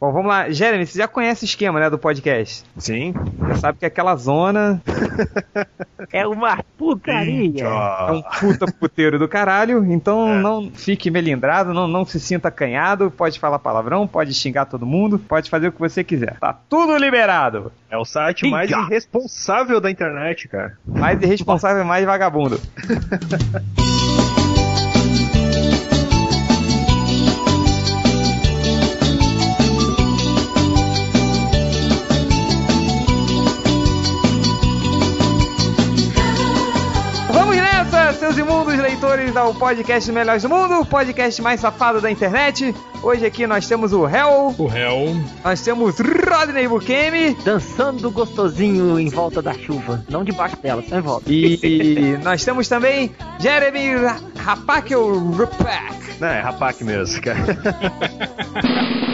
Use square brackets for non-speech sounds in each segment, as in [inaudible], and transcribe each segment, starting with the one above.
Bom, vamos lá. Jeremy, você já conhece o esquema, né, do podcast? Sim. Já sabe que aquela zona [laughs] É uma putaria. é um puta puteiro do caralho, então não fique melindrado, não, não se sinta acanhado, pode falar palavrão, pode xingar todo mundo, pode fazer o que você quiser. Tá tudo liberado. É o site mais irresponsável da internet, cara. Mais irresponsável, mais vagabundo. [laughs] seus imundos leitores ao podcast Melhores do Mundo, o podcast mais safado da internet. Hoje aqui nós temos o Hell, O réu. nós temos Rodney Bukemi Dançando gostosinho em volta da chuva. Não debaixo dela, só em volta. e [laughs] nós temos também Jeremy Rapakel Rupak. Não, é rapac mesmo, cara. [laughs]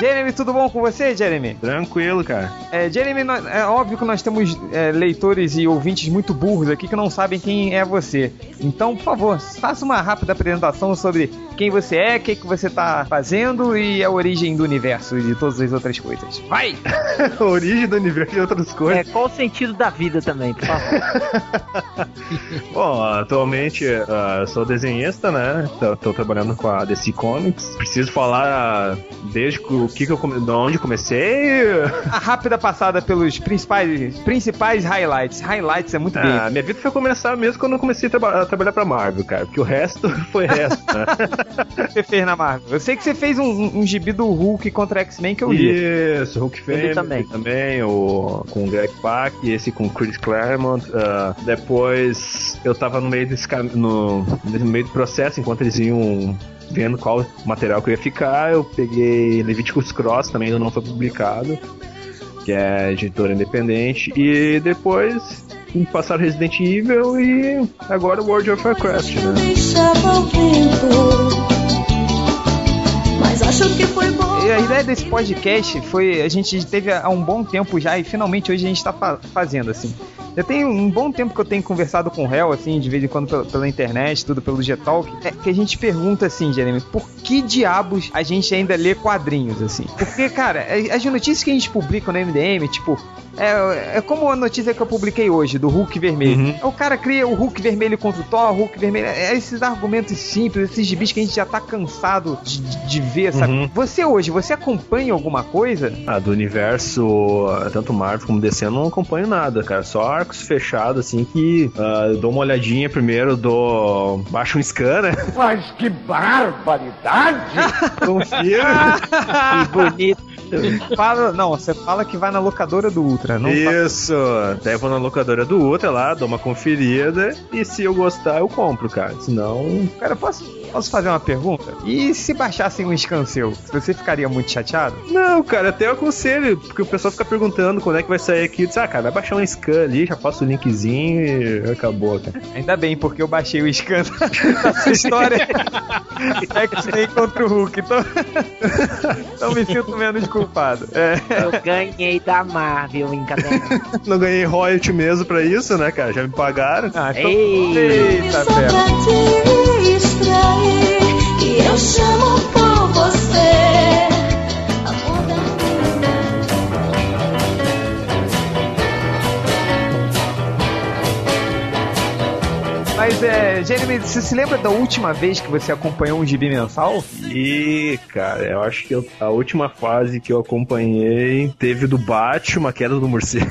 Jeremy, tudo bom com você, Jeremy? Tranquilo, cara. É, Jeremy, é óbvio que nós temos é, leitores e ouvintes muito burros aqui que não sabem quem é você. Então, por favor, faça uma rápida apresentação sobre quem você é, o que, que você está fazendo e a origem do universo e de todas as outras coisas. Vai! [laughs] Origem do universo e outras É, coisas. qual o sentido da vida também, por favor? [laughs] Bom, atualmente ah, eu sou desenhista, né? Tô, tô trabalhando com a DC Comics. Preciso falar desde o que, que eu come... de onde comecei. A rápida passada pelos principais, principais highlights. Highlights é muito bem. Ah, minha vida foi começar mesmo quando eu comecei a, traba- a trabalhar pra Marvel, cara. Porque o resto [laughs] foi resto, né? Você fez na Marvel? Eu sei que você fez um, um, um gibi do Hulk contra X-Men que eu li. Isso, Hulk Fênix também. também, o, com o Greg Pak, esse com o Chris Claremont. ah, depois eu tava no meio desse no, no meio do processo, enquanto eles iam vendo qual material que eu ia ficar, eu peguei Leviticus Cross, também ainda não foi publicado, que é editora independente, e depois passaram Resident Evil e agora World of Warcraft, né? deixava o vento, mas acho que foi bom. E a ideia desse podcast foi. A gente teve há um bom tempo já e finalmente hoje a gente tá fa- fazendo assim. Eu tenho um bom tempo que eu tenho conversado com o Hel, assim, de vez em quando pela, pela internet, tudo pelo G-Talk, é que a gente pergunta assim, Jeremy, por que diabos a gente ainda lê quadrinhos, assim? Porque, cara, é- as notícias que a gente publica no MDM, tipo, é, é como a notícia que eu publiquei hoje, do Hulk vermelho. Uhum. O cara cria o Hulk vermelho contra o Thor, o Hulk vermelho. É esses argumentos simples, esses gibis que a gente já tá cansado de, de ver, sabe? Uhum. Você hoje, você acompanha alguma coisa? Ah, do universo, tanto Marvel como DC, eu não acompanho nada, cara. Só arcos fechados, assim, que eu dou uma olhadinha primeiro, dou. baixo um scan, né? [laughs] Mas que barbaridade! [laughs] Confiro. [laughs] Que bonito. Fala, não, você fala que vai na locadora do Ultra, não Isso. Eu vou na locadora do Ultra lá, dou uma conferida. E se eu gostar, eu compro, cara. Senão. Cara, posso, posso fazer uma pergunta? E se baixassem um scan seu, você ficaria muito chateado? Não, cara, até eu aconselho, porque o pessoal fica perguntando quando é que vai sair aqui. Disse, ah, cara, vai baixar um scan ali, já passo o linkzinho e acabou, cara. Ainda bem, porque eu baixei o scan [laughs] da sua história. X-Men contra o Hulk, então... [laughs] então me sinto menos culpado. É. Eu ganhei da Marvel em cadena. Não ganhei royalty mesmo pra isso, né, cara? Já me pagaram. Ah, então... Ei. Eita, Distrair, e eu chamo por você. Mas, é, Jeremy, você se lembra da última vez que você acompanhou um gibi mensal? E, cara, eu acho que eu- a última fase que eu acompanhei teve do Batman, a queda do morcego.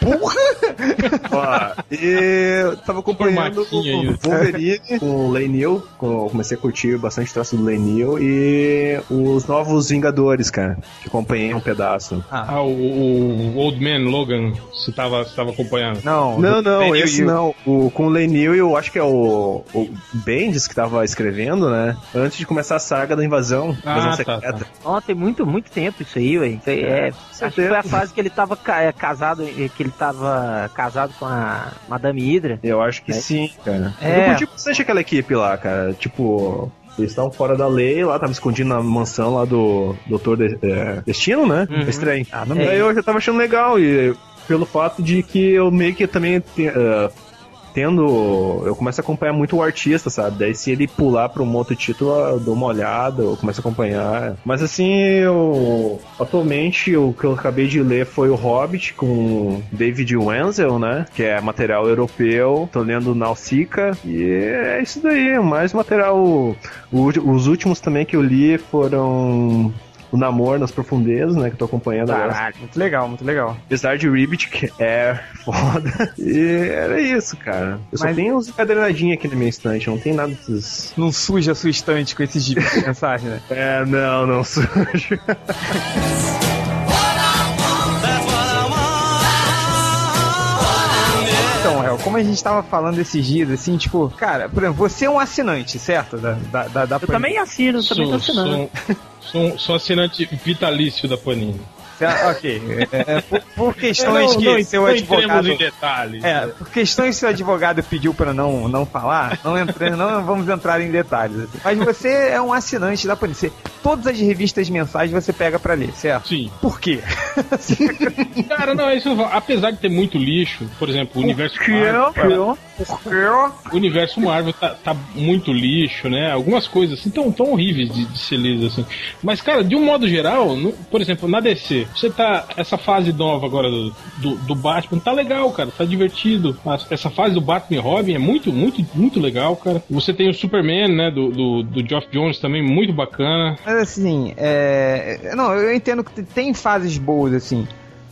Porra! [laughs] Ó, e eu tava acompanhando o Wolverine com o Lenil, com, comecei a curtir bastante traço do Lenil, e os Novos Vingadores, cara, que acompanhei um pedaço. Ah, o, o Old Man Logan, você tava, você tava acompanhando. Não, Não, não, esse não. O, com o Lenil, eu acho que é o, o Bendis que tava escrevendo, né? Antes de começar a saga da invasão, Ah, invasão tá, secreta. tá. Ó, tem muito, muito tempo isso aí, ué. Isso aí é. Acho que foi a fase que ele tava é, casado, é, que ele tava casado com a Madame Hydra. Eu acho que É. sim, cara. É. Eu curti bastante aquela equipe lá, cara. Tipo, eles estavam fora da lei lá, estavam escondidos na mansão lá do Doutor De- é, Destino, né? Uhum. Estranho. Ah, não É. Aí eu já tava achando legal e pelo fato de que eu meio que também eh, tendo. Eu começo a acompanhar muito o artista, sabe? Daí se ele pular pra um outro título, eu dou uma olhada, eu começo a acompanhar. Mas assim, eu. Atualmente, o que eu acabei de ler foi o Hobbit com David Wenzel, né? Que é material europeu. Tô lendo Nausicaa. E é isso daí, mais material. os últimos também que eu li foram. O Namor nas Profundezas, né? Que eu tô acompanhando agora. Caralho. Muito legal, muito legal. Apesar de Ribbit, que é foda. [laughs] E era isso, cara. Eu só Mas- tenho uns encadernadinhos aqui na minha estante, não tem nada desses. Não suja a sua estante com esses de mensagem, né? [laughs] É, não, não sujo. Então, Hel, como a gente tava falando esses dias, assim, tipo, cara, por exemplo, você é um assinante, certo? Da, da, da, da Eu também assino, também tô Sou, assinando. sou, [laughs] sou, sou assinante vitalício da Panini. Certo? Ok. É, por, por questões não, que não, seu não advogado. em detalhes. É, por questões que seu advogado pediu pra não, não falar, não, entre, não vamos entrar em detalhes. assim. Mas você é um assinante da Panini. Todas as revistas mensais você pega pra ler, certo? Sim. Por quê? Cara, não, é isso. que. Apesar de ter muito lixo, por exemplo, o universo Marvel, Por quê? o universo Marvel tá, tá muito lixo, né? Algumas coisas assim tão, tão horríveis de, de ser lidas assim. Mas, cara, de um modo geral, no- por exemplo, na DC, você tá. Essa fase nova agora do, do, do Batman tá legal, cara, tá divertido. Mas Essa fase do Batman e Robin é muito, muito, muito legal, cara. Você tem o Superman, né? Do, do, do Geoff Jones também, muito bacana. Mas assim, é. Não, eu entendo que tem fases boas, assim.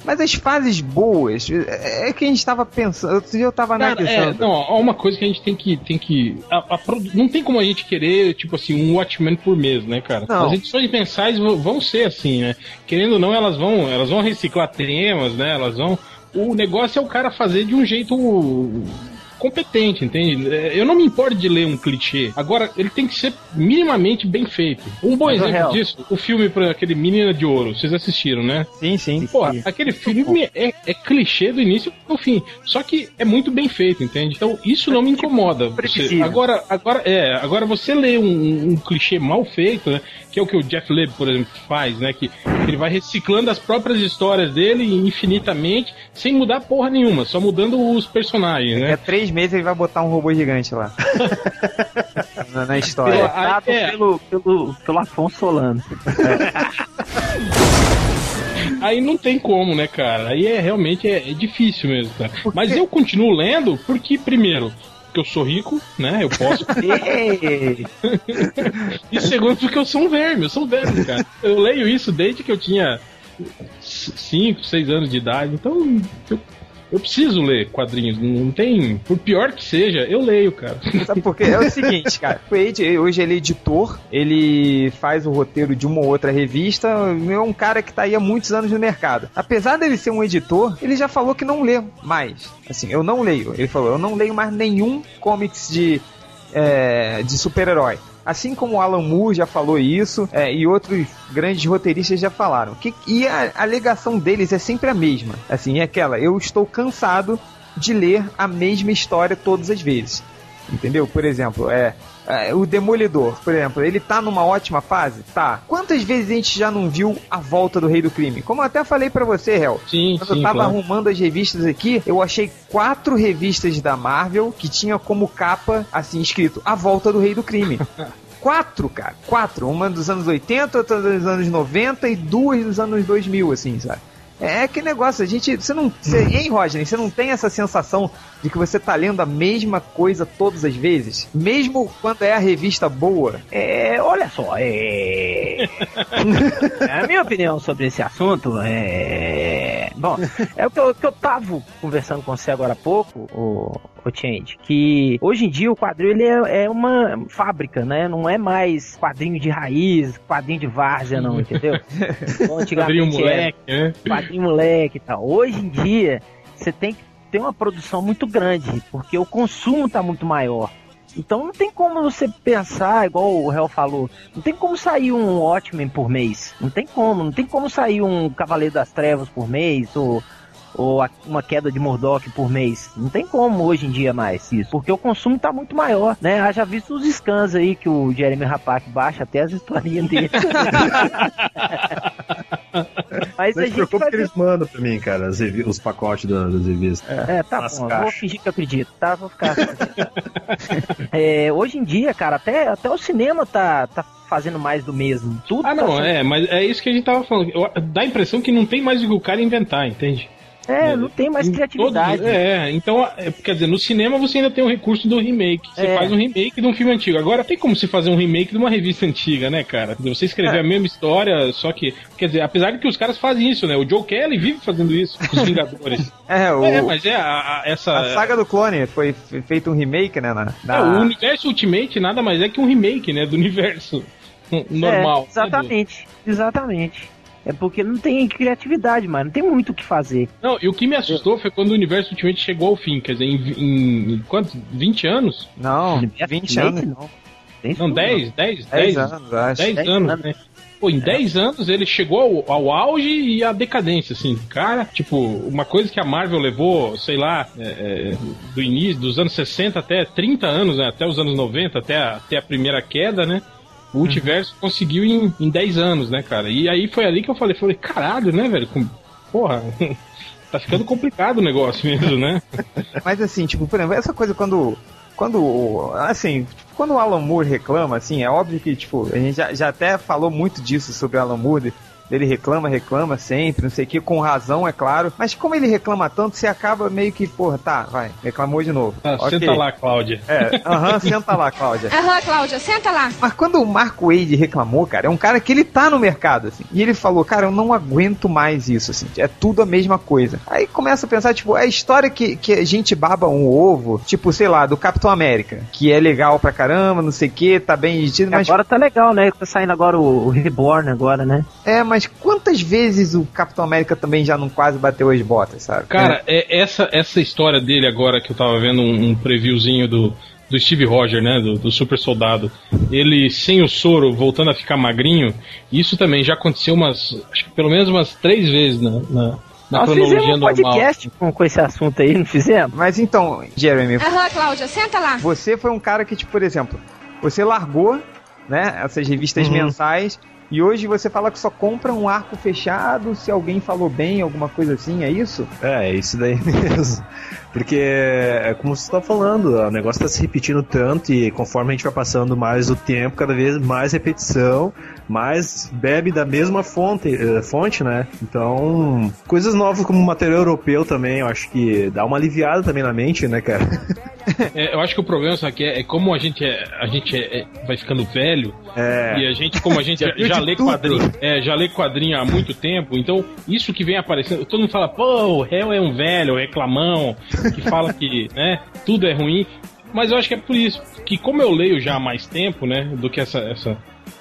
Mas as fases boas, é é que a gente tava pensando. Outro dia eu tava Cara, é, analisando. não, há uma coisa que a gente tem que. Tem que a- a não tem como a gente querer, tipo assim, um Watchmen por mês, né, cara? Não. As edições mensais vão, vão ser assim, né? Querendo ou não, elas vão, elas vão reciclar temas, né? Elas vão. O negócio é o cara fazer de um jeito competente, entende? É, Eu não me importo de ler um clichê. Agora, ele tem que ser minimamente bem feito. Um bom Mas, exemplo disso, o filme para aquele Menina de Ouro, vocês assistiram, né? Sim, sim. Pô, aquele filme é, é clichê do início ao fim. Só que é muito bem feito, entende? Então isso não me incomoda. Você, agora, agora, é, agora você lê um, um clichê mal feito, né? Que é o que o Jeff Leb, por exemplo, faz, né? Que ele vai reciclando as próprias histórias dele infinitamente, sem mudar porra nenhuma, só mudando os personagens, Daqui a né? Três meses ele vai botar um robô gigante lá. [laughs] na, na história. Pilotado é. pelo, pelo, pelo Afonso Solano. Aí não tem como, né, cara? Aí é realmente é, é difícil mesmo, cara. Mas eu continuo lendo porque, primeiro, que eu sou rico, né? Eu posso. [laughs] E segundo, porque eu sou um verme, eu sou um verme, cara. Eu leio isso desde que eu tinha 5, 6 anos de idade, então eu, eu preciso ler quadrinhos. Não tem. Por pior que seja, eu leio, cara. Sabe por quê? É o [laughs] seguinte, cara. O Wade, hoje ele é editor, ele faz o roteiro de uma ou outra revista, é um cara que tá aí há muitos anos no mercado. Apesar dele ser um editor, ele já falou que não lê mais. Assim, eu não leio. Ele falou, eu não leio mais nenhum comics de, é, de super-herói. Assim como Alan Moore já falou isso, é, e outros grandes roteiristas já falaram. Que, e a alegação deles é sempre a mesma. Assim, é aquela, eu estou cansado de ler a mesma história todas as vezes. Entendeu? Por exemplo, é, o Demolidor, por exemplo, ele tá numa ótima fase? Tá. Quantas vezes a gente já não viu a volta do Rei do Crime? Como eu até falei pra você, Hel. Sim, Quando eu sim, tava claro. arrumando as revistas aqui, eu achei quatro revistas da Marvel que tinha como capa, assim, escrito A Volta do Rei do Crime. [laughs] Quatro, cara. Quatro. Uma dos anos 80, outra dos anos 90 e duas dos anos 2000, assim, sabe? É que negócio, a gente. Você não. Você, [laughs] hein, Rodney? Você não tem essa sensação de que você tá lendo a mesma coisa todas as vezes? Mesmo quando é a revista boa? É, olha só, [laughs] é... a minha opinião sobre esse assunto é... Bom, é o que eu, que eu tava conversando com você agora há pouco, o, o Change, que hoje em dia o quadrinho ele é, é uma fábrica, né? Não é mais quadrinho de raiz, quadrinho de várzea, não, entendeu? [laughs] Quadrinho antigamente era moleque, né? quadrinho moleque e tal. Hoje em dia, você tem que ter uma produção muito grande, porque o consumo tá muito maior. Então não tem como você pensar, igual o Hel falou, não tem como sair um Watchmen por mês. Não tem como, não tem como sair um Cavaleiro das Trevas por mês, ou, ou a- uma queda de Murdoch por mês. Não tem como hoje em dia mais isso, porque o consumo tá muito maior, né? Haja visto os scans aí que o Jeremy Rapak baixa até as historinhas dele. [laughs] Mas Não a gente preocupe vai que eles mandam pra mim, cara, as revi- os pacotes da- das revistas. É, tá Nas bom, vou fingir que eu acredito, tá? Vou ficar. [laughs] É, hoje em dia, cara, até, até o cinema tá, tá fazendo mais do mesmo. Tudo Ah, tá não, sendo- é, mas é isso que a gente tava falando. Eu- dá a impressão que não tem mais o que o cara inventar, entende? É, não tem mais criatividade. todos- é, então, é, quer dizer, no cinema você ainda tem o recurso do remake. Você É. faz um remake de um filme antigo. Agora tem como se fazer um remake de uma revista antiga, né, cara? Você escrever É. a mesma história, só que. Quer dizer, apesar de que os caras fazem isso, né? O Joe Kelly vive fazendo isso com os [laughs] Vingadores. É, o, é, mas é a, a- essa. a saga do clone foi fe- feito um remake, né? Na, na- é, o universo Ultimate nada mais é que um remake, né? Do universo [laughs] normal. É, exatamente, exatamente. É porque não tem criatividade, mas não tem muito o que fazer. Não, e o que me assustou foi quando o universo Ultimate chegou ao fim. Quer dizer, em, em, em quanto? 20 anos? Não, Universo 20 Ultimate, anos. Não, Não, não. 10, 10, 10 10, anos, acho. 10 10 anos, anos. né? Pô, em 10 anos ele chegou ao, ao auge e à decadência, assim. Cara, tipo, uma coisa que a Marvel levou, sei lá, é, é, do início, dos anos 60 até 30 anos, né? Até os anos 90, até a, até a primeira queda, né? O multiverso conseguiu em, em 10 anos, né, cara? E aí foi ali que eu falei, falei, caralho, né, velho? Porra, [laughs] tá ficando complicado o negócio mesmo, né? [laughs] Mas assim, tipo, por exemplo, essa coisa quando. Quando. Assim, quando o Alan Moore reclama, assim, é óbvio que, tipo, a gente já, já até falou muito disso sobre o Alan Moore. Ele reclama, reclama sempre, não sei o que, com razão, é claro. Mas como ele reclama tanto, você acaba meio que, porra, tá, vai, reclamou de novo. Ah, Ok. Senta lá, Cláudia. É, aham, senta lá, Cláudia. Aham, Cláudia, senta lá. Mas quando o Marco Wade reclamou, cara, é um cara que ele tá no mercado, assim. E ele falou, cara, eu não aguento mais isso, assim. É tudo a mesma coisa. Aí começa a pensar, tipo, a história que, que a gente baba um ovo, tipo, sei lá, do Capitão América, que é legal pra caramba, não sei o que, tá bem dirigido, mas. Agora tá legal, né? Tá saindo agora o, o Reborn agora, né? É, mas quantas vezes o Capitão América também já não quase bateu as botas, sabe? Cara, é, essa, essa história dele agora que eu tava vendo um, um previewzinho do, do Steve Roger, né? Do, do super soldado. Ele sem o soro voltando a ficar magrinho. Isso também já aconteceu umas. Acho que pelo menos umas três vezes na, na, na Nós fizemos cronologia um podcast com, com esse assunto aí, não fizemos? Mas então, Jeremy, Aham, Cláudia, senta lá. Você foi um cara que, tipo, por exemplo, você largou, né, essas revistas Uhum. mensais e hoje você fala que só compra um arco fechado se alguém falou bem, alguma coisa assim, é isso? É, é isso daí [laughs] mesmo. Porque é como você está falando, o negócio está se repetindo tanto e conforme a gente vai passando mais o tempo, cada vez mais repetição, mais bebe da mesma fonte, eh, fonte, né? Então, coisas novas como material europeu também, eu acho que dá uma aliviada também na mente, né, cara? É, eu acho que o problema só que é, é como a gente, é, a gente é- é- vai ficando velho É. e a gente, como a gente [laughs] já, já lê tudo. quadrinho, é, já lê quadrinho há muito tempo, então isso que vem aparecendo, todo mundo fala, pô, o réu é um velho, reclamão, que fala que, né, tudo é ruim. Mas eu acho que é por isso, que como eu leio já há mais tempo, né, do que essa, essa,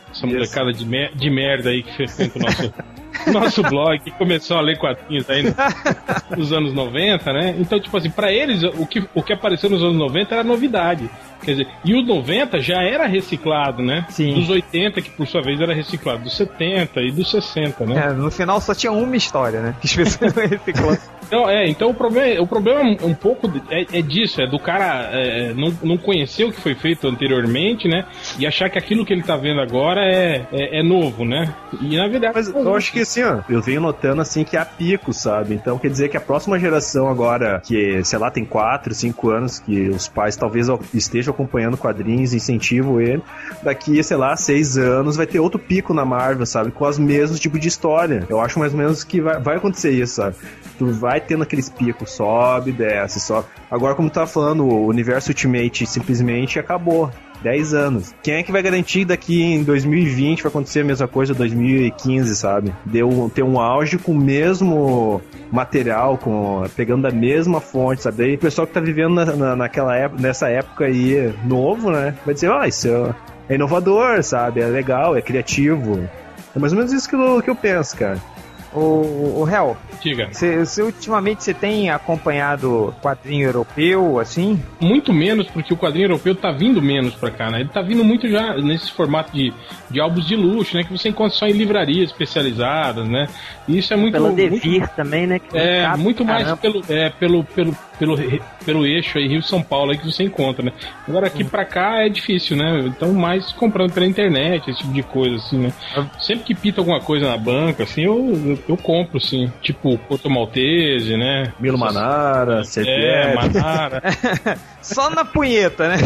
essa molecada de, mer de merda aí que frequenta o nosso, [laughs] [laughs] nosso blog, que começou a ler quadrinhos no- nos anos 90, né? Então, tipo assim, pra eles, o que, o que apareceu nos anos 90 era novidade. Quer dizer, e os 90 já era reciclado, né? Sim. Dos 80, que por sua vez era reciclado, dos 70 e dos 60, né? É, no final só tinha uma história, né? Que as pessoas [laughs] não reciclam. Então, é, então o problema, o problema um pouco é, é disso, é do cara é, não, não conhecer o que foi feito anteriormente, né? E achar que aquilo que ele tá vendo agora é, é, é novo, né? E na verdade. Mas eu acho que assim, ó, eu venho notando assim que há pico, sabe? Então quer dizer que a próxima geração agora, que sei lá, tem 4, 5 anos, que os pais talvez estejam acompanhando quadrinhos, incentivam ele, daqui, sei lá, 6 anos vai ter outro pico na Marvel, sabe? Com os mesmos tipos de história. Eu acho mais ou menos que vai, vai acontecer isso, sabe? Tu vai tendo aqueles picos, sobe, desce, sobe. Agora, como tu tá falando, o universo Ultimate simplesmente acabou. 10 anos. Quem é que vai garantir daqui em 2020 vai acontecer a mesma coisa 2015, sabe? Deu ter um auge com o mesmo material, com pegando da mesma fonte, sabe? Daí o pessoal que tá vivendo na, na- naquela época, nessa época aí novo, né? Vai dizer, ó, isso é, é inovador, sabe? É legal, é criativo. É mais ou menos isso que eu, que eu penso, cara. O, o Hel, Diga. você, ultimamente você tem acompanhado quadrinho europeu, assim? Muito menos, porque o quadrinho europeu tá vindo menos pra cá, né? Ele tá vindo muito já nesse formato de, de álbuns de luxo, né? Que você encontra só em livrarias especializadas, né? E isso é muito. Muito Devir também, né? É, caro muito mais pelo, é, pelo, pelo, pelo, re- pelo eixo aí, Rio São Paulo aí que você encontra, né? Agora aqui pra cá é difícil, né? Então mais comprando pela internet, esse tipo de coisa, assim, né? Sempre que pita alguma coisa na banca, assim, eu, eu, eu compro, assim. Tipo, Porto Maltese, né? Milo Manara, É, CPF. Manara. [laughs] Só na punheta, né?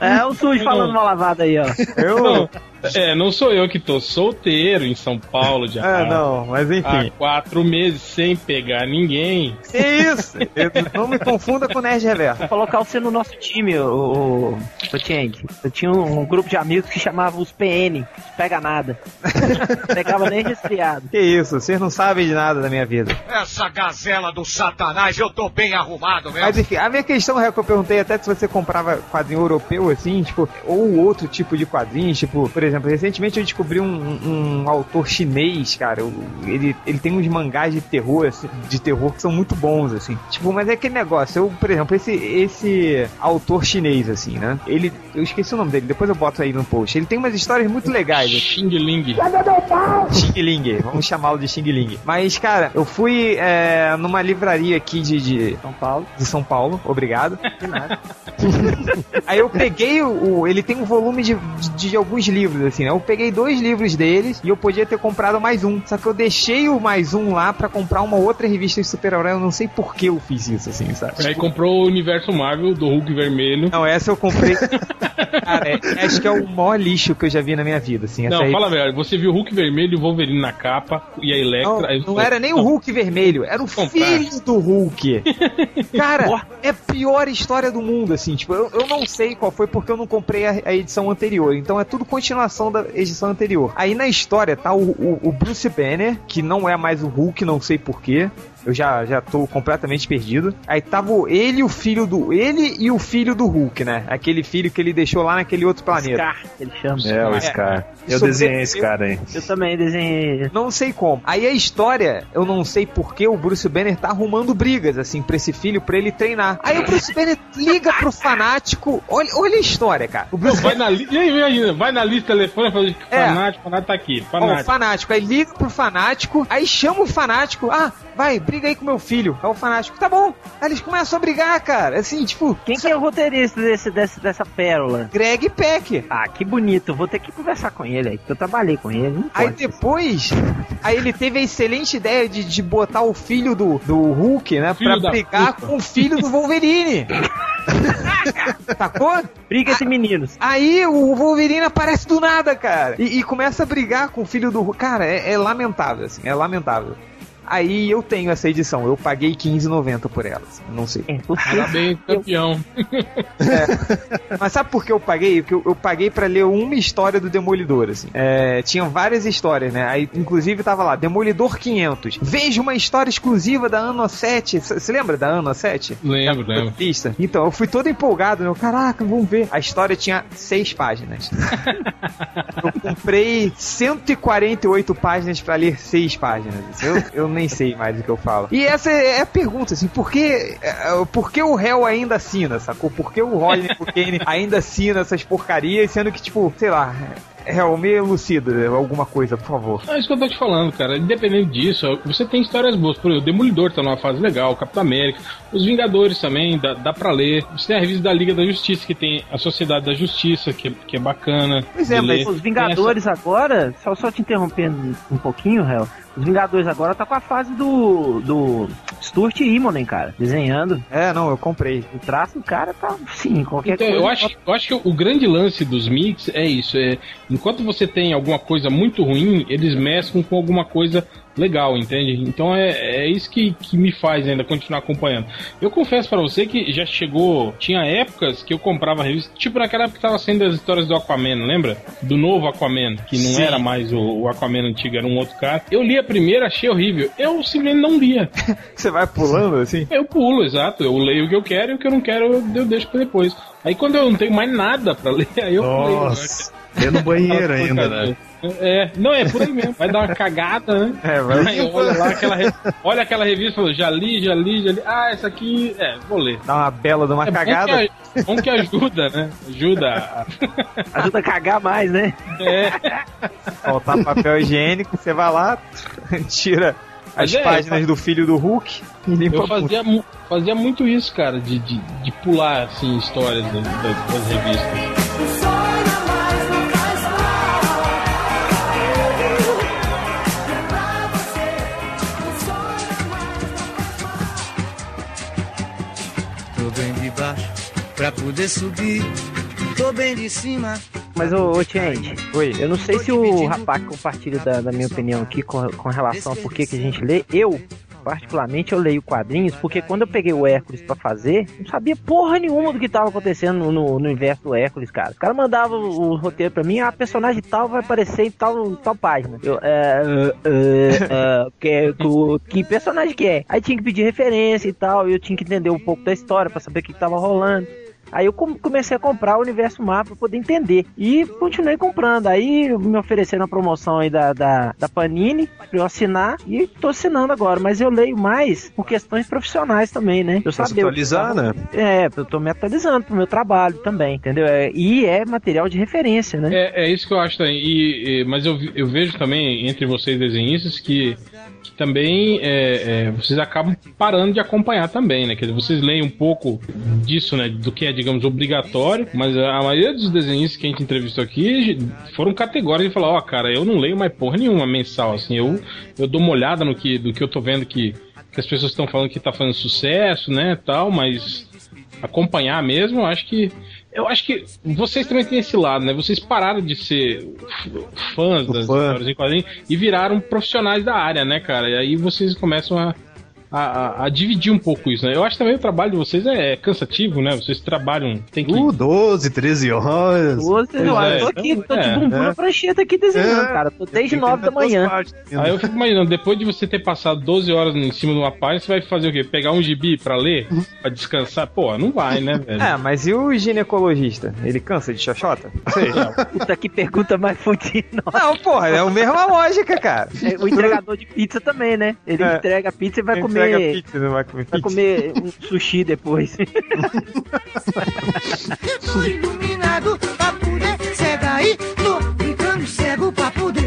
É o Sujo falando uma lavada aí, ó. Eu. Não, é, não sou eu que tô solteiro em São Paulo de Ah, não, mas há enfim. quatro meses sem pegar ninguém. Que isso? Eu- não me confunda com o Nerd Reverso. Vou colocar você no nosso time, o, o, o Cheng. Eu tinha um, um grupo de amigos que chamava os PN, Pega Nada. [laughs] Pegava nem resfriado. Que isso? Vocês não sabem de nada da minha vida. Essa gazela do satanás, eu tô bem arrumado mesmo. Mas enfim, a minha questão é que eu perguntei até se você comprava quadrinho europeu, assim, tipo, ou outro tipo de quadrinhos, tipo, por exemplo, recentemente eu descobri um, um autor chinês, cara, ele, ele tem uns mangás de terror, assim, de terror que são muito bons, assim. Tipo, mas é aquele negócio, eu, por exemplo, esse, esse autor chinês, assim, né, ele, eu esqueci o nome dele, depois eu boto aí no post, ele tem umas histórias muito legais, assim. Xing Ling. Xing Ling, vamos chamá-lo de Xing Ling. Mas, cara, eu fui é, numa livraria aqui de, de São Paulo. de São Paulo, obrigado. [laughs] Nada. [laughs] Aí eu peguei o, o- Ele tem um volume de, de, de alguns livros, assim, né? Eu peguei dois livros deles e eu podia ter comprado mais um. Só que eu deixei o mais um lá pra comprar uma outra revista de super-herói. Eu não sei por que eu fiz isso, assim, sabe? Aí comprou o universo Marvel do Hulk vermelho. Não, essa eu comprei. [laughs] Cara, é- acho que é o maior lixo que eu já vi na minha vida, assim. Não, aí- fala verdade, você viu o Hulk vermelho e o Wolverine na capa e a Electra. Não, não era nem o Hulk vermelho, era o Comprar. filho do Hulk. [laughs] Cara, é a pior história do mundo, assim. Tipo, eu, eu não sei qual foi porque eu não comprei a, a edição anterior. Então é tudo continuação da edição anterior. Aí na história tá o, o- o Bruce Banner, que não é mais o Hulk, não sei porquê. Eu já, já tô completamente perdido. Aí tava ele e o filho do. Ele e o filho do Hulk, né? Aquele filho que ele deixou lá naquele outro planeta. Scar, que ele chama. É, o É. Scar. Eu Sobre- desenhei esse cara aí. Eu também desenhei. Não sei como. Aí a história, eu não sei porque o Bruce Banner tá arrumando brigas, assim, pra esse filho, pra ele treinar. Aí o Bruce Banner liga pro fanático. Olha, olha a história, cara. O Bruce Vai na, li... aí, imagina, vai na lista telefone e fala, É. fanático, fanático tá aqui, Ó, fanático. fanático. Aí liga pro fanático, aí chama o fanático. Ah, vai, briga aí com meu filho. É o fanático. Tá bom. Aí eles começam a brigar, cara. Assim, tipo, Quem que é o roteirista desse, desse, dessa pérola? Greg Peck. Ah, que bonito. Vou ter que conversar com ele aí, porque eu trabalhei com ele. Não Aí depois, aí ele teve a excelente ideia de, de botar o filho do, do Hulk, né, Filho pra brigar puta. com o filho do Wolverine. [laughs] Sacou? Briga esse meninos. Aí o Wolverine aparece do nada, cara. E, e começa a brigar com o filho do Hulk. Cara, é, é lamentável, assim, é lamentável. Aí eu tenho essa edição, eu paguei R$15,90 por ela, assim, não sei. É, Parabéns, campeão. Mas sabe por que eu paguei? Porque eu, eu paguei pra ler uma história do Demolidor, assim. É, tinham várias histórias, né? Aí, inclusive, tava lá, Demolidor 500. Veja uma história exclusiva da Ano 7. Você lembra da Ano 7? Lembro, Da lembro. Lista. Então, eu fui todo empolgado, né? Eu, Caraca, vamos ver. A história tinha seis páginas. [laughs] eu comprei 148 páginas pra ler seis páginas. Eu, eu nem sei mais o que eu falo. E essa é a pergunta, assim, por que, é, por que o réu ainda assina, sacou? Por que o Rodney Kane ainda assina essas porcarias, sendo que, tipo, sei lá, réu, me elucida alguma coisa, por favor. É isso que eu tô te falando, cara. Independente disso, você tem histórias boas. Por exemplo, o Demolidor tá numa fase legal, o Capitão América, os Vingadores também, dá, dá pra ler. Você tem a revista da Liga da Justiça, que tem a Sociedade da Justiça, que, que é bacana. Pois é, mas ler. Os Vingadores agora, só, só te interrompendo um pouquinho, Hel. Os Vingadores agora tá com a fase do. do Stuart Immonen, cara, desenhando. É, não, eu comprei. O traço do cara tá, sim, qualquer Então, coisa. eu acho, eu acho que o grande lance dos mix é isso. É, enquanto você tem alguma coisa muito ruim, eles mesclam com alguma coisa legal, entende? Então é, é isso que, que me faz ainda continuar acompanhando. Eu confesso pra você que já chegou. Tinha épocas que eu comprava revista, tipo naquela época que tava sendo as histórias do Aquaman, lembra? Do novo Aquaman, que não Sim. era mais o, o Aquaman antigo, era um outro cara. Eu li a primeira, achei horrível. Eu simplesmente não lia. [laughs] Você vai pulando, assim? Eu pulo, exato. Eu leio o que eu quero e o que eu não quero eu, eu deixo pra depois. Aí quando eu não tenho mais nada pra ler, aí eu leio. É no banheiro ainda, né? É, não, é por aí mesmo. Vai dar uma cagada, né? [laughs] É, vai Aí olha lá aquela, re- olha aquela revista e já li, já li, já li. Ah, essa aqui, é, vou ler. dar uma bela de uma É bom cagada. que, bom que ajuda, né? Ajuda. a- [laughs] Ajuda a cagar mais, né? É, [laughs] Faltar papel higiênico, você vai lá, tira as Mas é, páginas eu do filho do Hulk e limpa Eu fazia, mu- fazia muito isso, cara, de, de, de pular, assim, histórias da- da- das revistas. Poder subir. Tô bem de cima. Mas, ô, ô Tiente, Oi. eu não sei se o rapaz compartilha da, da minha opinião aqui com, com relação a por que a gente lê. Eu, particularmente, eu leio quadrinhos porque quando eu peguei o Hércules pra fazer, não sabia porra nenhuma do que tava acontecendo no, no, no universo do Hércules, cara. O cara mandava o, o roteiro pra mim, ah, personagem tal vai aparecer em tal, tal página. Eu, é, é, é, que, que, que personagem que é? Aí tinha que pedir referência e tal, e eu tinha que entender um pouco da história pra saber o que, que tava rolando. Aí eu com- comecei a comprar o universo Marvel pra poder entender. E continuei comprando. Aí me ofereceram a promoção aí da, da, da Panini pra eu assinar. E tô assinando agora. Mas eu leio mais por questões profissionais também, né? Eu que atualizar, tava- né? É, eu tô me atualizando pro meu trabalho também, entendeu? É, e é material de referência, né? É, é isso que eu acho também. E, e- mas eu, eu vejo também entre vocês desenhistas que, que também é, é, vocês acabam parando de acompanhar também, né? Quer dizer, vocês leem um pouco disso, né? Do que é, digamos, obrigatório, mas a maioria dos desenhistas que a gente entrevistou aqui foram categóricos e falaram, ó, cara, eu não leio mais porra nenhuma mensal, assim, eu, eu dou uma olhada no que, do que eu tô vendo que, que as pessoas estão falando que tá fazendo sucesso, né, tal, mas acompanhar mesmo, eu acho que eu acho que vocês também têm esse lado, né? Vocês pararam de ser fãs das fã. histórias em quadrinhos e viraram profissionais da área, né, cara? E aí vocês começam a, a, a- a dividir um pouco isso, né? Eu acho que também o trabalho de vocês é cansativo, né? Vocês trabalham, tem que. Uh, 12, 13 horas. Você, eu, é, tô aqui, tô é, de bumbum é. na prancheta aqui desenhando, É. cara. Tô desde Tem que 9 da manhã. partes. Aí eu fico imaginando, depois de você ter passado 12 horas em cima de uma página, você vai fazer o quê? Pegar um gibi pra ler? Pra descansar? Pô, não vai, né, velho? É, mas e o ginecologista? Ele cansa de xoxota? Sei. Puta que pergunta mais fodida. Não, porra, é a mesma lógica, cara. É, O entregador de pizza também, né? Ele É. entrega a pizza e vai Ele entrega comer. pizza, não vai comer Vai pizza. comer um sushi depois. [laughs] Eu tô iluminado pra poder cega aí. Tô ficando cego pra poder.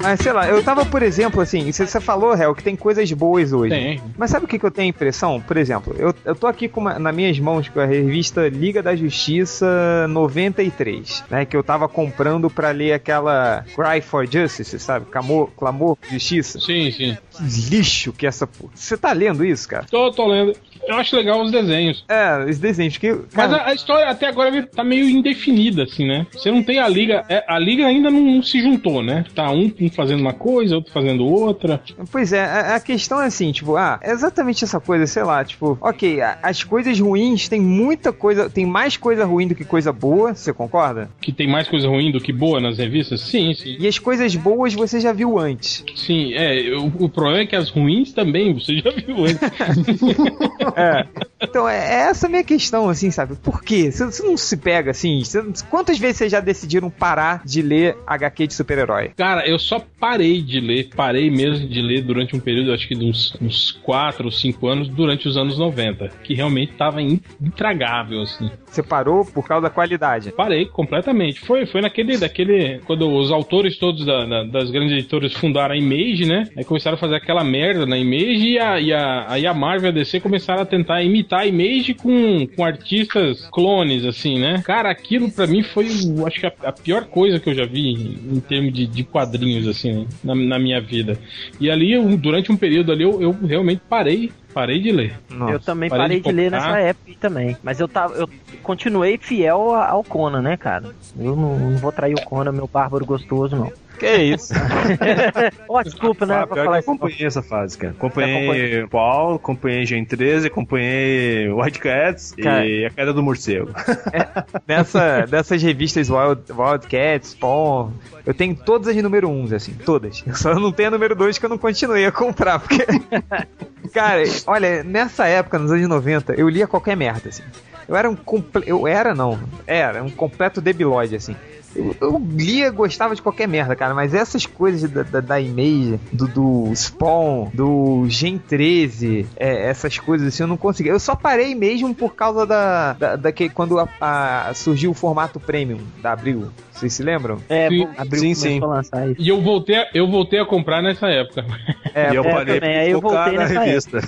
Mas sei lá, eu tava, por exemplo, assim, você falou, Hel, que tem coisas boas hoje. Tem. Mas sabe o que, que eu tenho a impressão? Por exemplo, eu, eu tô aqui com uma, nas minhas mãos com a revista Liga da Justiça 93, né? Que eu tava comprando pra ler aquela Cry for Justice, sabe? Clamor, clamor justiça. Sim, sim. Que lixo que é essa porra. Você tá lendo isso, cara? Tô, tô lendo. Eu acho legal os desenhos. É, os desenhos que. Mas a, a história até agora tá meio indefinida, assim, né? Você não tem a liga. é, a liga ainda não, não se juntou, né? Tá um, um fazendo uma coisa, outro fazendo outra. Pois é, a, a questão é assim, tipo, ah, é exatamente essa coisa, sei lá, tipo, ok, a- as coisas ruins tem muita coisa, tem mais coisa ruim do que coisa boa, você concorda? Que tem mais coisa ruim do que boa nas revistas? Sim, sim. E as coisas boas você já viu antes. Sim, é. O, o problema é que as ruins também, você já viu antes. [laughs] É. Então é é essa a minha questão, assim, sabe? Por quê? Você, não se pega assim? Você- quantas vezes vocês já decidiram parar de ler HQ de super-herói? Cara, eu só parei de ler, parei mesmo de ler durante um período, acho que de uns, uns 4 ou 5 anos, durante os anos 90, que realmente tava in- intragável, assim. Você parou por causa da qualidade. Parei completamente. Foi, foi naquele, daquele, quando os autores todos da- da- das grandes editoras fundaram a Image, né? Aí começaram a fazer aquela merda na Image e a, e a, aí a Marvel e a DC começaram tentar imitar a Image com, com artistas clones, assim, né? Cara, aquilo pra mim foi, acho que a, a pior coisa que eu já vi em, em termos de, de quadrinhos, assim, né? na, na minha vida. E ali, eu- durante um período ali, eu, eu realmente parei, parei de ler. Nossa. eu também parei parei de de, ler nessa época também. Mas eu tava. Eu continuei fiel ao Conan, né, cara? Eu não, não vou trair o Conan, meu bárbaro gostoso, não. Que isso? [laughs] Ó, desculpa, né? Ah, pior que falar eu isso. acompanhei essa fase, cara. Acompanhei Paul, acompanhei Gen 13, acompanhei White Cats Cara. e a queda do morcego. Nessa, dessas revistas Wild, Wildcats, Spawn, eu tenho todas as número 1, assim, todas. Eu só não tenho a número 2 que eu não continuei a comprar, porque. [laughs] Cara, olha, nessa época, nos anos 90, eu lia qualquer merda, assim. Eu era um comple... Eu era, não. Era um completo debilóide, assim. Eu, eu lia, gostava de qualquer merda, cara, mas essas coisas da, da, da Image, do, do Spawn, do Gen 13, é, essas coisas assim, eu não conseguia. Eu só parei mesmo por causa da. da, da que, quando a- a- surgiu o formato premium da Abril. Vocês se lembram? É, Sim, abriu sim, sim. a lançar isso. E eu voltei, a- eu voltei a comprar nessa época. É, e eu é, parei também, aí eu voltei na nessa revista.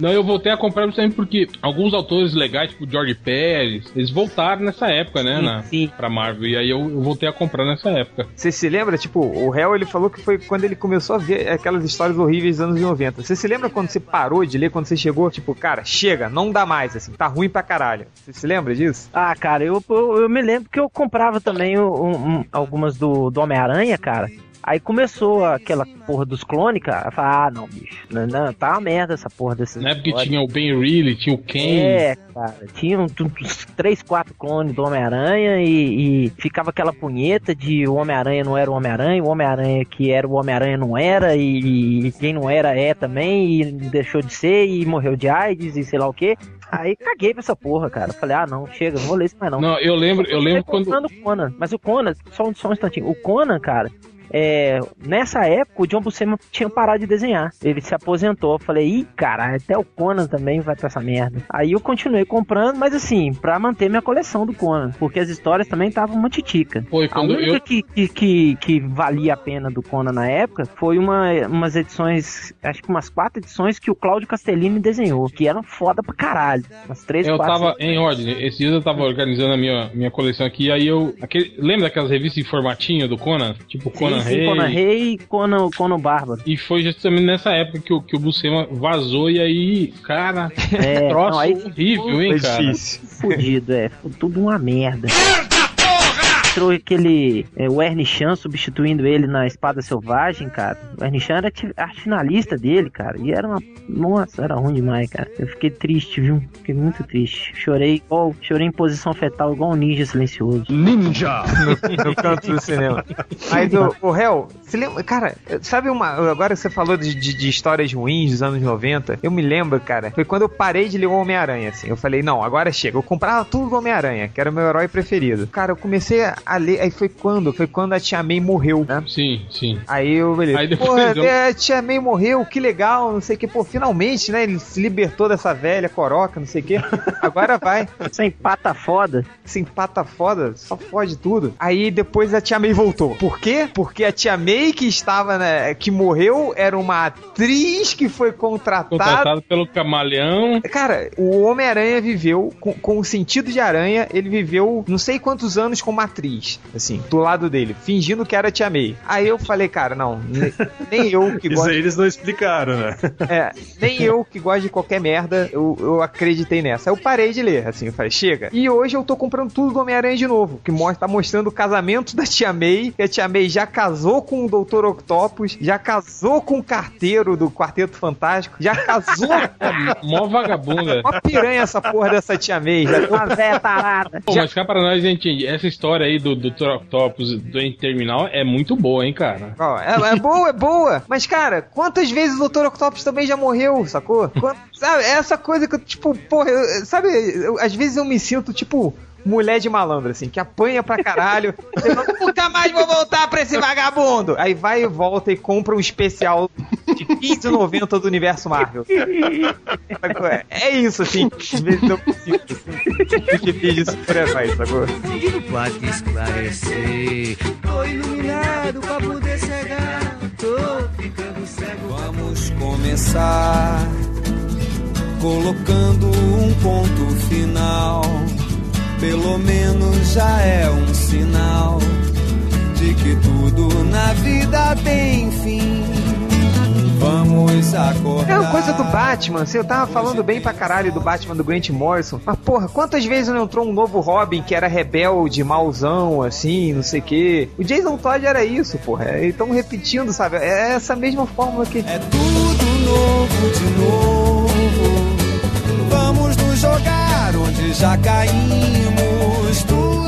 Não, eu voltei a comprar justamente porque alguns autores legais, tipo George Pérez, eles voltaram nessa época, né? Sim, na, sim. Pra Marvel. E aí eu, eu voltei a comprar nessa época. Você se lembra, tipo, o réu ele falou que foi quando ele começou a ver aquelas histórias horríveis dos anos 90. Você se lembra quando você parou de ler, quando você chegou, tipo, cara, chega, não dá mais, assim, tá ruim pra caralho. Você se lembra disso? Ah, cara, eu, eu, eu me lembro que eu comprava também um- um- algumas do, do Homem-Aranha, cara. Aí começou aquela porra dos clones, cara. Falei, ah, não, bicho. Não, não, tá uma merda essa porra desses. Na época histórias. tinha o Ben Reilly, tinha o Ken. É, cara. Tinha uns uns três, quatro clones do Homem-Aranha e, e ficava aquela punheta de o Homem-Aranha não era o Homem-Aranha, o Homem-Aranha que era o Homem-Aranha não era, e, e quem não era é também, e deixou de ser, e morreu de AIDS e sei lá o que. Aí caguei pra essa porra, cara. Falei, ah, não, chega, não vou ler isso mais não. Não, eu lembro, eu lembro quando. comprando o Conan, mas o Conan, só, um- só um instantinho. O Conan, cara, é, nessa época o John Buscema tinha parado de desenhar. Ele se aposentou. Eu falei, ih, cara, até o Conan também vai pra essa merda. Aí eu continuei comprando, mas assim, pra manter minha coleção do Conan, porque as histórias também estavam uma titica. Foi A única eu. que, que, que, que valia a pena do Conan na época foi uma, umas edições, acho que umas quatro edições que o Cláudio Castellini desenhou, que eram foda pra caralho. Umas três, Eu quatro. tava em ordem, esses dias eu tava organizando a minha, minha coleção aqui, aí eu. Aquele, lembra daquelas revistas em formatinho do Conan? Tipo Conan Rei. Conan Rei e Conan, Conan Bárbaro. E foi justamente nessa época que o, que o Buscema vazou e aí, cara, É, troço não, aí horrível, hein, Foi cara? difícil. fudido, é. Foi tudo uma merda. Entrou aquele é, o Ernie Chan substituindo ele na Espada Selvagem, cara. O Ernie Chan era arte finalista dele, cara. E era uma. Nossa, era ruim demais, cara. Eu fiquei triste, viu? Fiquei muito triste. Chorei igual. Chorei em posição fetal, igual um ninja silencioso. Ninja! no canto do cinema. Mas o, o réu, se lembra, cara, sabe uma. Agora você falou de, de, de histórias ruins dos anos 90. Eu me lembro, cara, foi quando eu parei de ler o Homem-Aranha, assim. Eu falei, não, agora chega. Eu comprava tudo do Homem-Aranha, que era o meu herói preferido. Cara, eu comecei a ler. Aí foi quando? Foi quando a Tia May morreu, né? Sim, sim. Aí eu falei, Aí depois porra, eu- é, a Tia May morreu, que legal, não sei o que. Pô, finalmente, né? Ele se libertou dessa velha coroca, não sei o que. Agora vai. [laughs] Sem pata foda. se empata foda, só fode tudo. Aí depois a Tia May voltou. Por quê? Porque a Tia May que estava, né, que morreu, era uma atriz que foi contratada. Contratado pelo Camaleão. Cara, o Homem-Aranha viveu com, com o sentido de aranha, ele viveu não sei quantos anos como atriz, assim, do lado dele, fingindo que era a Tia May. Aí eu falei, cara, não, ne- nem eu que [laughs] Isso gosto aí eles não explicaram, né? é, nem eu que gosto de qualquer merda, eu, eu acreditei nessa. Aí eu parei de ler, assim, eu falei, chega. E hoje eu tô comprando tudo do Homem-Aranha de novo, que mostra, tá mostrando o casamento da Tia May, que a Tia May já casou com o Dr. Octopus, já casou com o carteiro do Quarteto Fantástico, já casou [laughs] com Mó vagabunda. uma piranha essa porra dessa Tia May. Já Uma véia tarada. Pô, mas cá pra nós, gente, essa história aí do, do Octopus do Terminal é muito boa, hein, cara? Ó, é, é boa, é boa. Mas, cara, quantas vezes o Dr. Octopus também já morreu, sacou? Quant- sabe, é essa coisa que eu, tipo, porra, eu- sabe, eu- às vezes eu me sinto, tipo, mulher de malandro, assim, que apanha pra caralho. Fala, Nunca mais vou voltar pra esse vagabundo. Aí vai e volta e compra um especial de 15,90 do universo Marvel. É, isso, assim. Às vezes eu sinto, assim, de super-herói, sacou? Pode esclarecer. Tô iluminado pra poder cegar. Tô ficando cego. Vamos começar colocando um ponto final. Pelo menos já é um sinal de que tudo na vida tem fim. Vamos acordar. É uma coisa do Batman, assim, eu tava falando bem pra caralho do Batman do Grant Morrison, mas porra, quantas vezes não entrou um novo Robin que era rebelde, mauzão, assim, não sei o quê? O Jason Todd era isso, porra, eles tão repetindo, sabe? É essa mesma fórmula que... É tudo novo de novo. Vamos nos jogar onde já caímos.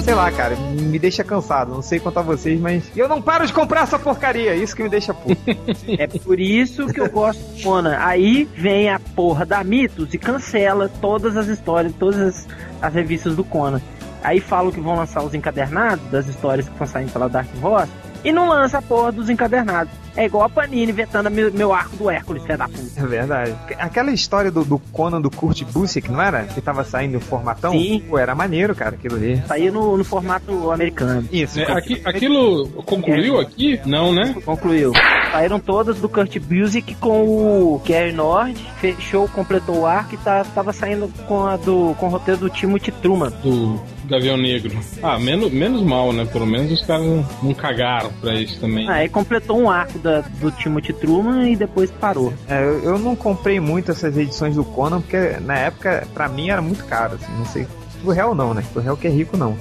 Sei lá, cara, me deixa cansado, não sei quanto a vocês, mas... Eu não paro de comprar essa porcaria, isso que me deixa puto. [laughs] É por isso que eu gosto do Conan. Aí vem a porra da Mitos e cancela todas as histórias, todas as, as revistas do Conan. Aí falam que vão lançar os encadernados das histórias que estão saindo pela Dark Horse. e não lança a porra dos encadernados. É igual a Panini inventando meu, meu arco do Hércules, fé da puta. É verdade. Aquela história do, do Conan do Kurt Busiek, não era? Que tava saindo em formatão? Sim. Pô, era maneiro, cara, aquilo ali. Saiu no, no formato americano. Isso. É, aqui- aquilo concluiu aqui? Não, né? Concluiu. Saíram todas do Kurt Busiek com o Gary Nord, fechou, completou o arco e tá, tava saindo com a do com o roteiro do Timothy Truman. Do Gavião Negro. Ah, menos, menos mal, né? Pelo menos os caras não, não cagaram pra isso também. Aí completou um arco da, do Timothy Truman e depois parou. É, eu, eu não comprei muito essas edições do Conan, porque na época, pra mim, era muito caro, assim, não sei. Do réu não, né? Do réu que é rico, não.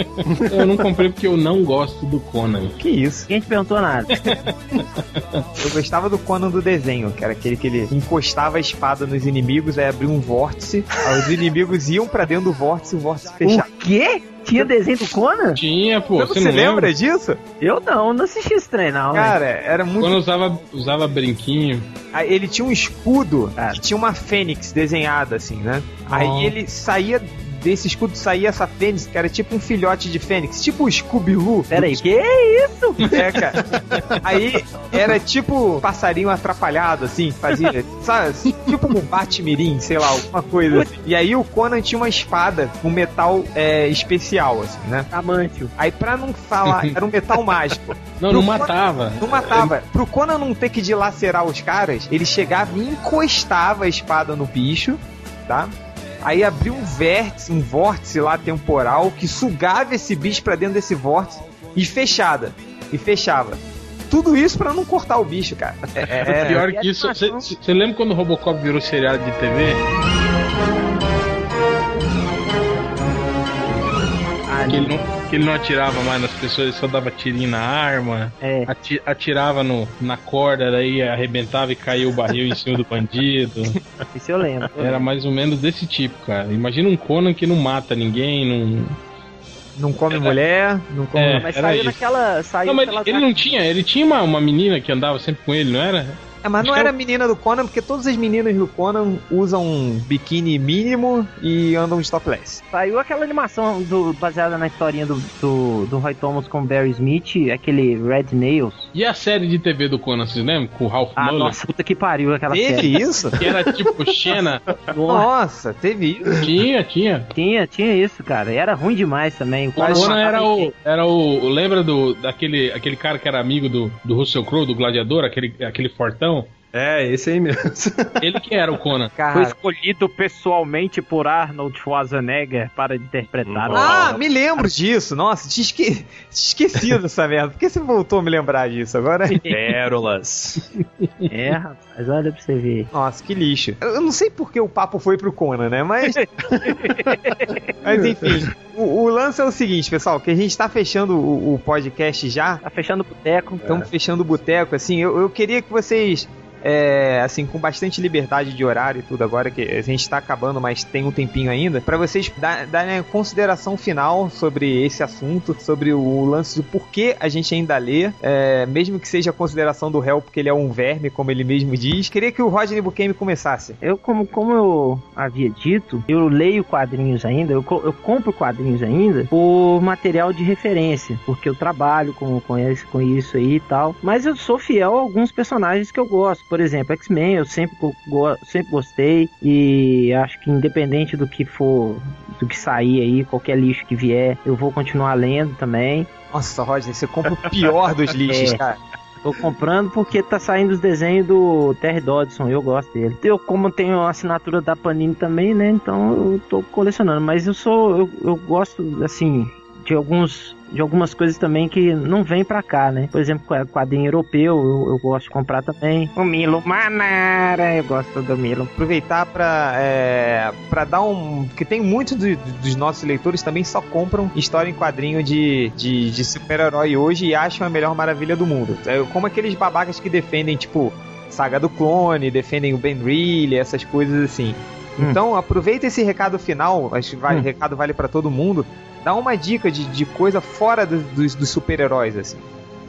[laughs] Eu não comprei porque eu não gosto do Conan. Que isso? Ninguém te perguntou nada. [laughs] Eu gostava do Conan do desenho, que era aquele que ele encostava a espada nos inimigos, aí abria um vórtice, aí os inimigos iam pra dentro do vórtice e o vórtice fechava. O quê? Tinha desenho do Conan? Tinha, pô. Você Você não lembra lembra? disso? Eu não, não assisti esse trem não. Cara, era muito. Quando usava, usava brinquinho. Aí Ele tinha um escudo que tinha uma fênix desenhada, assim, né? Aí ele saía. Desse escudo saía essa fênix, que era tipo um filhote de fênix, tipo o Scooby-Doo. Peraí, que isso? É, cara. Aí era tipo passarinho atrapalhado, assim, fazia, sabe? Tipo um Batmirim, sei lá, alguma coisa assim. E aí o Conan tinha uma espada com metal é, especial, assim, né? Amantio. Aí pra não falar, era um metal mágico. Não, Pro não Conan- matava. Não matava. Pro Conan não ter que dilacerar os caras, ele chegava e encostava a espada no bicho, tá? Aí abria um vértice, um vórtice lá temporal que sugava esse bicho pra dentro desse vórtice e fechada. E fechava. Tudo isso pra não cortar o bicho, cara. [laughs] É, Pior que isso, você lembra quando o Robocop virou seriado de TV? Que ele, não, que ele não atirava mais nas pessoas, ele só dava tirinho na arma, É. ati- atirava no, na corda, daí arrebentava e caía o barril em cima do bandido. [laughs] Isso eu lembro. Era mais ou menos desse tipo, cara. Imagina um Conan que não mata ninguém, não. Não come mulher, não come. É, Mas era saiu isso. naquela. Saiu Não, mas naquela ele não tinha, ele tinha uma, uma menina que andava sempre com ele, não era? É, mas não que era menina do Conan, porque todas as meninas do Conan usam um biquíni mínimo e andam de topless. Saiu aquela animação do, baseada na historinha do, do, do Roy Thomas com o Barry Smith, aquele Red Nails. E a série de TV do Conan, vocês lembram? Com o Ralph Ah, Muller? nossa, puta que pariu aquela Teve série. isso? Que era tipo Xena. Nossa, teve isso. Tinha, tinha. tinha, tinha isso, cara. E era ruim demais também. O Conan era o. Era o. Lembra do. Daquele aquele cara que era amigo do, do Russell Crowe, do Gladiador, aquele, aquele fortão? É, esse aí mesmo. [laughs] Ele que era o Conan. Foi Cara. escolhido pessoalmente por Arnold Schwarzenegger para interpretar o Ah, me lembro disso. Nossa, tinha, esque... esquecido dessa merda. Por que você voltou a me lembrar disso agora? [laughs] Pérolas. É, rapaz, olha pra você ver. Nossa, que lixo. Eu não sei por que o papo foi pro Conan, né? Mas. [laughs] Mas enfim. O, o lance é o seguinte, pessoal, que a gente tá fechando o, o podcast já. Tá fechando o boteco. Estamos fechando o boteco, assim, eu, eu queria que vocês. É, assim, com bastante liberdade de horário e tudo, agora que a gente tá acabando, mas tem um tempinho ainda, para vocês dar- darem a consideração final sobre esse assunto, sobre o lance do porquê a gente ainda lê, é, mesmo que seja a consideração do réu, porque ele é um verme, como ele mesmo diz. Queria que o Rodney Buchemi começasse. Eu, como, como eu havia dito, eu leio quadrinhos ainda, eu, eu compro quadrinhos ainda por material de referência, porque eu trabalho com, com, esse, com isso aí e tal. Mas eu sou fiel a alguns personagens que eu gosto. Por exemplo, X-Men, eu sempre, go- sempre gostei e acho que independente do que for, do que sair aí, qualquer lixo que vier, eu vou continuar lendo também. Nossa, Rodney, você compra o pior dos [laughs] lixos, É. cara. Tô comprando porque tá saindo os desenhos do Terry Dodson, eu gosto dele. Eu, como tenho a assinatura da Panini também, né? Então eu tô colecionando. Mas eu sou. Eu, eu gosto, assim, de alguns. De algumas coisas também que não vem pra cá, né? Por exemplo, qua- quadrinho europeu, eu, eu gosto de comprar também. O Milo Manara, eu gosto do Milo. aproveitar pra, é, pra dar um. Porque tem muitos do- dos nossos leitores também só compram história em quadrinho de, de, de super-herói hoje e acham a melhor maravilha do mundo. É como aqueles babacas que defendem, tipo, Saga do Clone, defendem o Ben Reilly, essas coisas assim. Hum. Então, aproveita esse recado final, acho que vai, Hum. recado vale pra todo mundo. Dá uma dica de, de coisa fora do- dos, dos super-heróis, assim.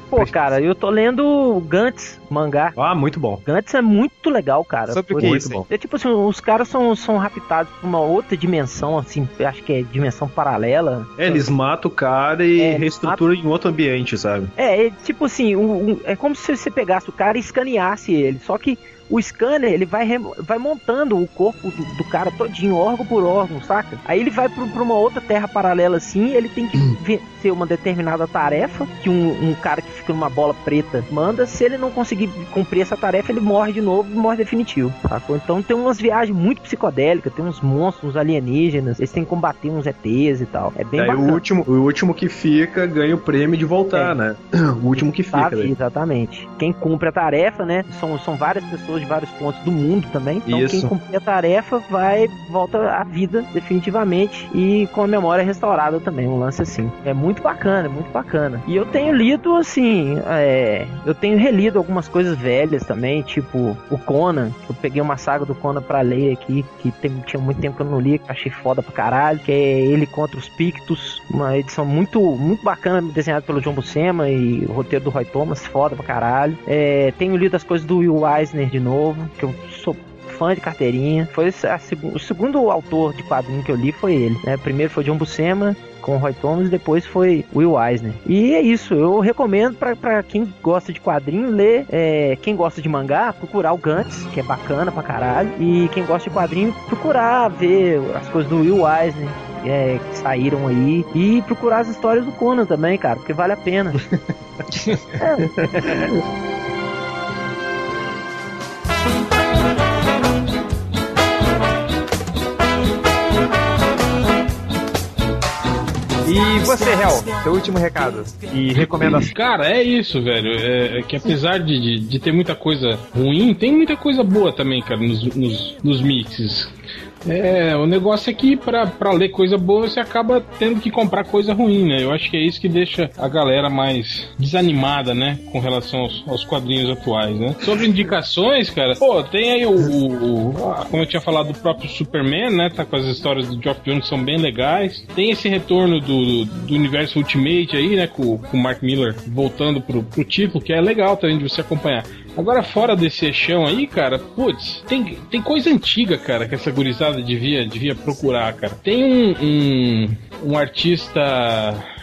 Pô, cara, eu tô lendo o Gantz, mangá. Ah, muito bom. Gantz é muito legal, cara. Sobre o que é Muito isso? bom. É tipo assim, os caras são, são raptados pra uma outra dimensão, assim, acho que é dimensão paralela. É, eles matam o cara e É, reestruturam em outro ambiente, sabe? É, é tipo assim, um- um- é como se você pegasse o cara e escaneasse ele. Só que o scanner, ele vai, vai montando o corpo do, do cara todinho, órgão por órgão, saca? Aí ele vai pro- pra uma outra terra paralela assim, ele tem que [clears throat] vencer uma determinada tarefa que um, um cara que fica numa bola preta manda. Se ele não conseguir cumprir essa tarefa, ele morre de novo, morre definitivo, sacou? Então tem umas viagens muito psicodélicas, tem uns monstros, uns alienígenas, eles têm que combater uns ETs e tal. É bem Daí o bacana. último, o último que fica ganha o prêmio de voltar, É. né? [clears throat] O último que fica. daí. exatamente. Quem cumpre a tarefa, né? São, são várias pessoas de vários pontos do mundo também. Então Isso. quem cumprir a tarefa vai, volta à vida definitivamente e com a memória restaurada também. Um lance assim. É muito bacana, é muito bacana. E eu tenho lido, assim, é, eu tenho relido algumas coisas velhas também, tipo o Conan. Eu peguei uma saga do Conan pra ler aqui, que tem- tinha muito tempo que eu não li, que achei foda pra caralho, que é ele contra os Pictos. Uma edição muito, muito bacana, desenhada pelo John Buscema e o roteiro do Roy Thomas, foda pra caralho. É, tenho lido as coisas do Will Eisner de novo, que eu sou fã de carteirinha. Foi a o segundo autor de quadrinho que eu li foi ele. Né? Primeiro foi John Buscema com o Roy Thomas, depois foi Will Eisner. E é isso, eu recomendo pra- pra quem gosta de quadrinho ler, é, quem gosta de mangá, procurar o Gantz, que é bacana pra caralho, e quem gosta de quadrinho, procurar ver as coisas do Will Eisner. é, que saíram aí e procurar as histórias do Conan também, cara, porque vale a pena. [laughs] [laughs] E você, Hel, seu último recado e recomendação. Cara, é isso, velho. É, é que apesar de, de, ter muita coisa ruim, tem muita coisa boa também, cara, nos, nos, nos mixes. É, o negócio é que pra ler coisa boa você acaba tendo que comprar coisa ruim, né? Eu acho que é isso que deixa a galera mais desanimada, né? Com relação aos, aos quadrinhos atuais, né? Sobre indicações, cara, pô, tem aí o, o- Como eu tinha falado do próprio Superman, né? Tá com as histórias do Geoff Jones são bem legais. Tem esse retorno do, do universo Ultimate aí, né? Com, com o Mark Miller voltando pro, pro título, que é legal também de você acompanhar. Agora, fora desse eixão aí, cara, putz, tem, tem coisa antiga, cara, que essa gurizada devia, devia procurar, cara. Tem um, um, um artista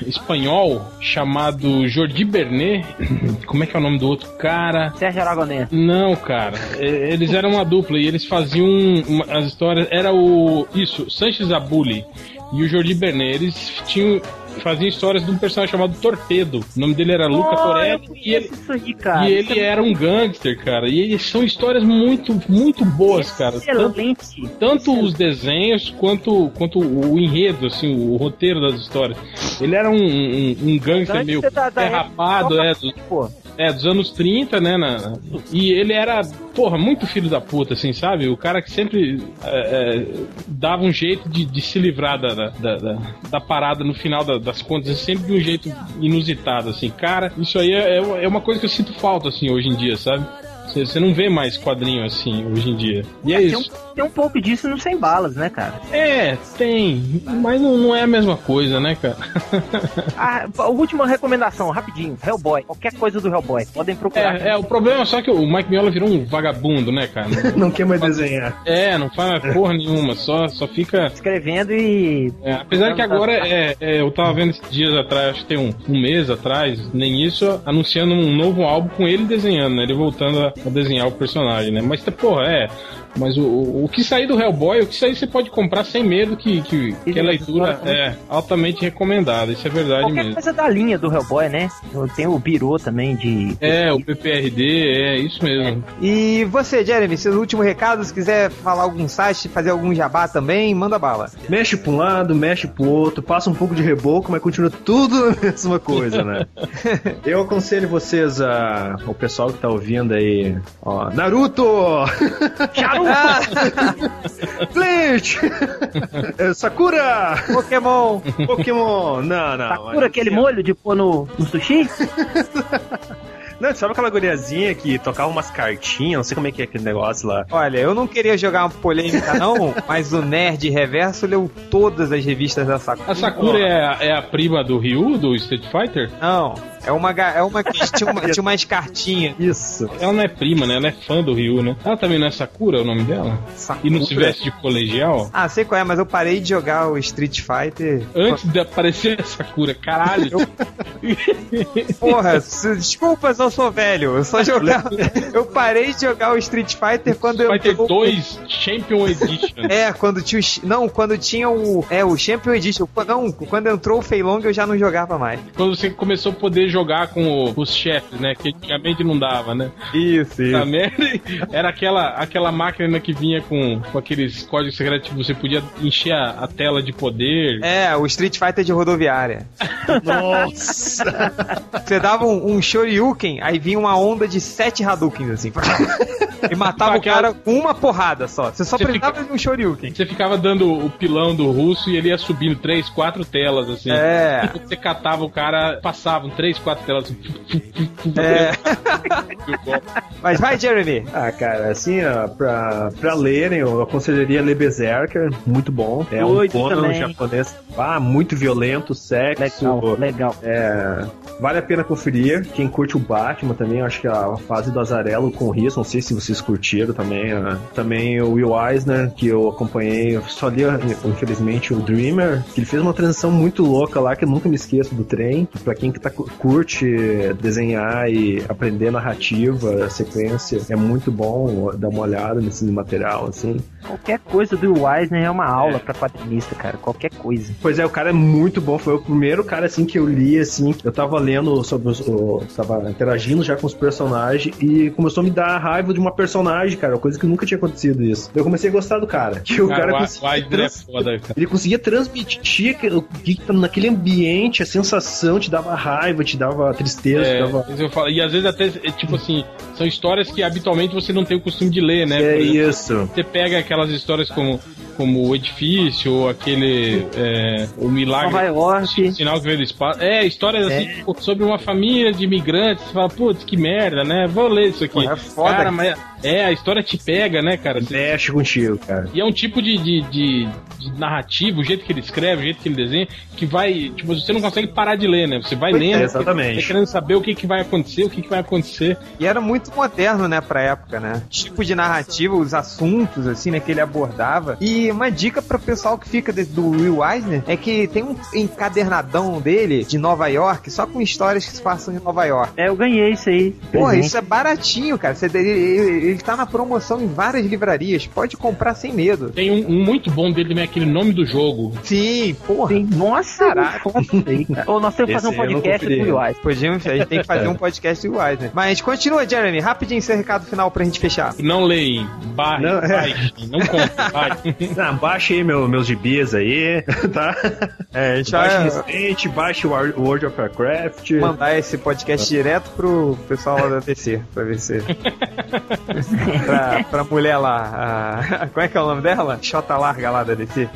espanhol chamado Jordi Bernet. [laughs] Como é que é o nome do outro cara? Sérgio Aragonés. Não, cara. Eles eram uma dupla e eles faziam uma- as histórias. Era o. Isso, Sanches Abuli e o Jordi Bernet. Eles tinham. Faziam histórias de um personagem chamado Torpedo. O nome dele era Luca Oh, e ele, aí, cara. e ele é era um gangster, cara. E eles são histórias muito, muito boas, cara. Tanto, excelente. tanto os desenhos quanto, quanto o enredo, assim, o roteiro das histórias. Ele era um, um, um gangster meio da derrapado, é, do- é, dos anos 30, né? na- e ele era, porra, muito filho da puta, assim, sabe? O cara que sempre é, é, dava um jeito de, de se livrar da, da, da, da- da parada no final da- das contas, sempre de um jeito inusitado, assim. Cara, isso aí é, é uma coisa que eu sinto falta, assim, hoje em dia, sabe? Você não vê mais quadrinho assim hoje em dia. E é tem, isso. um, tem um pouco disso no Sem Balas, né, cara? É, tem, mas não, não é a mesma coisa, né, cara? A, [laughs] a última recomendação, rapidinho. Hellboy. Qualquer coisa do Hellboy. Podem procurar. É, é, o problema é só que o Mike Miola virou um vagabundo, né, cara? [laughs] Não quer mais desenhar. É, não faz porra nenhuma, só, só fica. Escrevendo e. É, apesar que agora é, é, eu tava vendo esses dias atrás, acho que tem um, um mês atrás, nem isso, anunciando um novo álbum com ele desenhando, né? Ele voltando a, a desenhar o personagem, né? Mas, porra, é. Mas o, o, o que sair do Hellboy, o que sair você pode comprar sem medo que, que, que a leitura é altamente recomendada, isso é verdade Qualquer mesmo. coisa da linha do Hellboy, né? Tem o Biro também de. É, o PPRD, é isso mesmo. E você, Jeremy, seus últimos recados, se quiser falar algum site, fazer algum jabá também, manda bala. Mexe pra um lado, mexe pro outro, passa um pouco de reboco, mas continua tudo [laughs] a mesma coisa, né? [laughs] Eu aconselho vocês a. O pessoal que tá ouvindo aí. Ó, Naruto! [laughs] Bleach! É, Sakura! Pokémon! Pokémon! Não, não. Sakura, mas- aquele molho de pôr no, no sushi? [laughs] Não, sabe aquela guriazinha que tocava umas cartinhas? Não sei como é que é aquele negócio lá. Olha, eu não queria jogar uma polêmica não, mas o Nerd Reverso leu todas as revistas da Sakura. A Sakura é, a- é a prima do Ryu, do Street Fighter? Não, É uma, é uma que tinha, uma, tinha umas cartinhas. Isso. Ela não é prima, né? Ela é fã do Ryu, né? Ela também não é Sakura, é o nome dela? E não se veste de colegial? Ah, sei qual é, mas eu parei de jogar o Street Fighter. Antes de aparecer a Sakura, caralho. Porra, s- desculpa se eu sou velho. Eu só jogava. Eu parei de jogar o Street Fighter quando eu. Fighter 2 Champion Edition. É, quando tinha o. Não, quando tinha o. É, o Champion Edition. Não, quando entrou o Fei Long eu já não jogava mais. Quando você começou a poder jogar com o- os chefes, né? Que antigamente não dava, né? Isso, A merda era aquela, aquela máquina que vinha com, com aqueles códigos secretos que você podia encher a, a tela de poder. É, o Street Fighter de rodoviária. Nossa! Você dava um, um Shoryuken, aí vinha uma onda de sete Hadoukens, assim. [laughs] E matava o cara com uma porrada só. Você só Você precisava de um Shoryuken. Você ficava dando o pilão do russo e ele ia subindo três, quatro telas, assim. É. Você catava o cara, passavam três, quatro telas. Assim, É. [laughs] Mas vai, Jeremy. Ah, cara, assim, ó, pra, pra lerem, eu aconselharia ler Berserker, muito bom. É um conan também. japonês, ah, muito violento, sexo. Legal, legal. É, vale a pena conferir. Quem curte o Batman também, acho que a fase do Azarelo com o Riz, não sei se vocês curtiram também. ó. Também o Will Eisner, que eu acompanhei, eu só li, infelizmente, o Dreamer, que ele fez uma transição muito louca lá, que eu nunca me esqueço do trem. Que pra quem que tá, curte desenhar e aprender narrativa, sequência, é muito bom dar uma olhada nesse material, assim. Qualquer coisa do Wisner é uma aula pra quadrinista, cara. Qualquer coisa. Pois é, o cara é muito bom. Foi o primeiro cara assim que eu li assim. Eu tava lendo sobre os. o- tava interagindo já com os personagens e começou a me dar raiva de uma personagem, cara. Coisa que nunca tinha acontecido isso. Eu comecei a gostar do cara. Que o cara o conseguia. Eisner é trans- foda, cara. Ele conseguia transmitir que- o que tá naquele ambiente, a sensação te dava raiva, te dava tristeza, te É, dava. isso eu falo. E às vezes até, é, tipo assim, são histórias que habitualmente você não tem o costume de ler, né? É exemplo, isso. Você pega aquelas histórias como, como o edifício, ou aquele. É, o milagre. Nova York. Sinal que veio do espaço. É, histórias assim, tipo, sobre uma família de imigrantes. Você fala, putz, que merda, né? Vou ler isso aqui. Pô, é foda. Cara, mas é, a história te pega, né, cara? Mexe contigo, cara. E é um tipo de, de, de, de narrativa, o jeito que ele escreve, o jeito que ele desenha, que vai. Tipo, você não consegue parar de ler, né? Você vai Pois é, lendo, exatamente. você querendo saber o que, que vai acontecer, o que, que vai acontecer. E era muito moderno, né, pra época, né? Tipo de narrativa, os assuntos, assim, né, que ele abordava. E uma dica pro pessoal que fica de- do Will Eisner é que tem um encadernadão dele de Nova York, só com histórias que se passam em Nova York. É, eu ganhei isso aí. Porra, Presente. isso é baratinho, cara. Você, ele, ele, ele tá na promoção em várias livrarias. Pode comprar sem medo. Tem um, um muito bom dele também, aquele nome do jogo. Sim, porra. Sim, Nossa, Caralho. foda isso aí, cara. Ou nós temos que fazer um não podcast do Eisner. Podíamos, a gente tem que fazer um podcast do Eisner. Mas continua, Jeremy. Rapidinho seu recado final pra gente fechar. Não leem, barre, Não, é. baixe, não compre, vai. Ah, baixe aí meu, meus gibis aí, [laughs] tá? É, a gente Baixe vai recente, baixe o World of Warcraft. mandar esse podcast direto pro pessoal lá da DC, pra ver se. [laughs] pra, pra mulher lá. A... [laughs] Como é que é o nome dela? Xota larga lá da DC.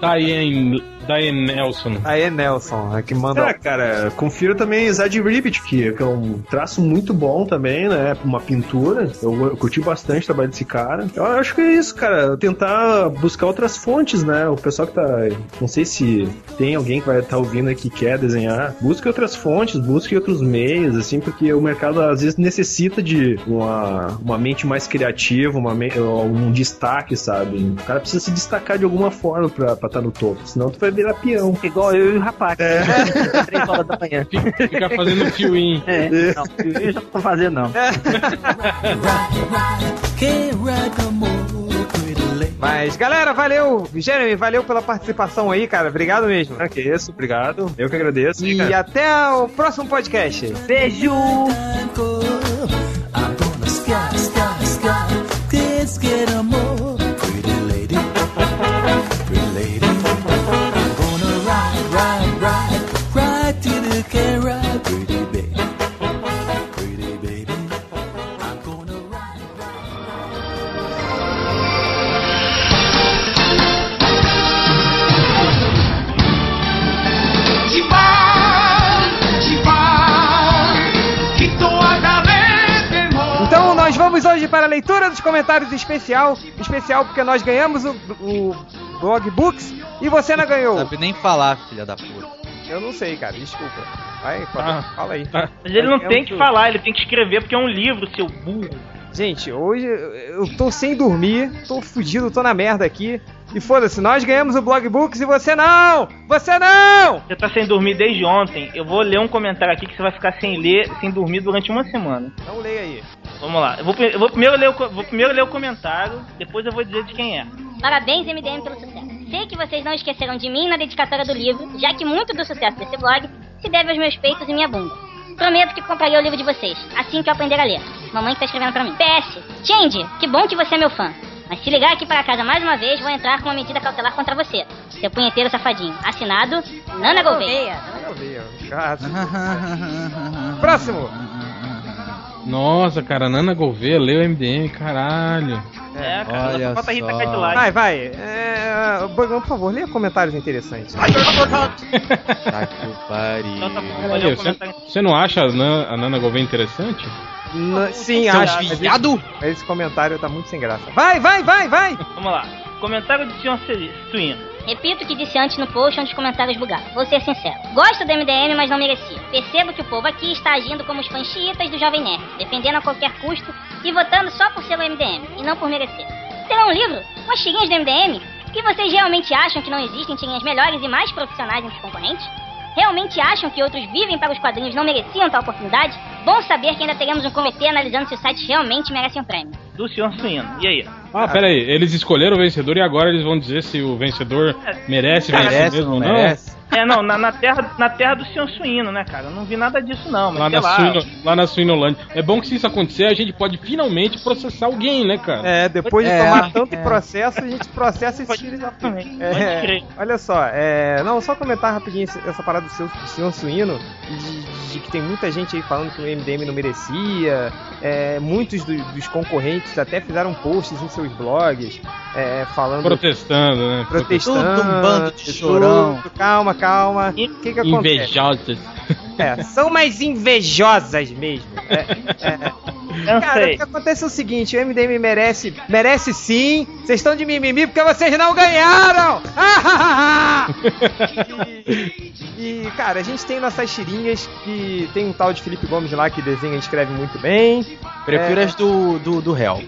Diane, Diane Nelson. Aí é Nelson, a que manda. Ah, cara, confira também Zed Ribbit, que que é um traço muito bom também, né? Uma pintura. Eu, eu curti bastante o trabalho desse cara. Eu acho que é isso, cara. Tentar buscar outras fontes, né? O pessoal que tá. Não sei se tem alguém que vai estar ouvindo aí que quer desenhar. Busque outras fontes, busque outros meios, assim, porque o mercado às vezes necessita de uma, uma mente mais criativa, uma, um destaque, sabe? O cara precisa se destacar de alguma forma pra estar no topo, senão tu vai virar peão. Igual eu e o rapaz. É. Três horas da manhã. Fica, fica fazendo fio-in. [laughs] É, não, eu já não tô fazendo, não. Mas, galera, valeu! Jeremy, valeu pela participação aí, cara. Obrigado mesmo. Ah, que isso, obrigado. Eu que agradeço. E cara. até o próximo podcast. Beijo! Kiss get more. Leitura dos comentários especial. Especial porque nós ganhamos o, o Blog Books e você não ganhou. Sabe nem falar, filha da puta. Eu não sei, cara, desculpa. Vai, Ah. fala aí. Tá. Mas ele não Eu tem que falar, ele tem que escrever porque é um livro, seu burro. Gente, hoje eu eu tô sem dormir, tô fudido, tô na merda aqui. E foda-se, nós ganhamos o Blog Books e você não! Você não! Você tá sem dormir desde ontem. Eu vou ler um comentário aqui que você vai ficar sem ler, sem dormir durante uma semana. Não leia aí. Vamos lá. Eu vou, eu vou primeiro ler o, vou primeiro ler o comentário, depois eu vou dizer de quem é. Parabéns, MDM, pelo sucesso. Sei que vocês não esqueceram de mim na dedicatória do livro, já que muito do sucesso desse blog se deve aos meus peitos e minha bunda. Prometo que comprarei o livro de vocês, assim que eu aprender a ler. Mamãe que tá escrevendo pra mim. PS, Change, que bom que você é meu fã. Mas se ligar aqui para casa mais uma vez, vou entrar com uma medida cautelar contra você. Seu punheteiro safadinho. Assinado, Nana Gouveia. Não leia, gato. Próximo! Nossa, cara, Nana Gouveia leu MDM, caralho. É, cara, Olha só falta a Rita. Cadillac. Vai, vai. É, Bogão, por favor, leia comentários interessantes. [laughs] Tá que pariu. Você não acha a Nana, a Nana Gouveia interessante? N- sim, Seu acho. viado! Esse comentário tá muito sem graça. Vai, vai, vai, vai! Vamos lá. Comentário do senhor Suíno. Repito o que disse antes no post onde os comentários bugaram. Vou ser sincero. Gosto do MDM, mas não merecia. Percebo que o povo aqui está agindo como os fãs xiitas do Jovem Nerd, defendendo a qualquer custo e votando só por ser o MDM, e não por merecer. Terá um livro? Umas tirinhas do MDM? E vocês realmente acham que não existem tirinhas melhores e mais profissionais entre os concorrentes? Realmente acham que outros vivem para os quadrinhos não mereciam tal oportunidade? Bom saber que ainda teremos um comitê analisando se os sites realmente merecem um prêmio. Do senhor Suíno. E aí? Ah, pera aí, eles escolheram o vencedor e agora eles vão dizer se o vencedor merece vencer Merece, mesmo ou não? merece? É, não, na, na terra, na terra do senhor Suíno, né, cara? Eu não vi nada disso, não. Mas Lá sei na, lá. Suíno, lá na Suinolândia. É bom que se isso acontecer, a gente pode finalmente processar alguém, né, cara? É, depois de É, tomar tanto é. processo, a gente processa esse Pode- filho da Exatamente. É, olha só, é, não, só comentar rapidinho essa parada do seu do senhor Suíno, de, de que tem muita gente aí falando que o MDM não merecia, é, muitos do- dos concorrentes até fizeram posts em seus blogs, é, falando, Protestando, né? protestando, Tudo um bando de chorão. tudo. calma, calma, o que que acontece? Invejosos. É, são mais invejosas mesmo. É, é. Cara, o sei. que acontece é o seguinte, o MDM merece, merece sim. Vocês estão de mimimi porque vocês não ganharam! E, [laughs] e, cara, a gente tem nossas tirinhas que tem um tal de Felipe Gomes lá que desenha e escreve muito bem. Prefiro É. as do, do, do réu.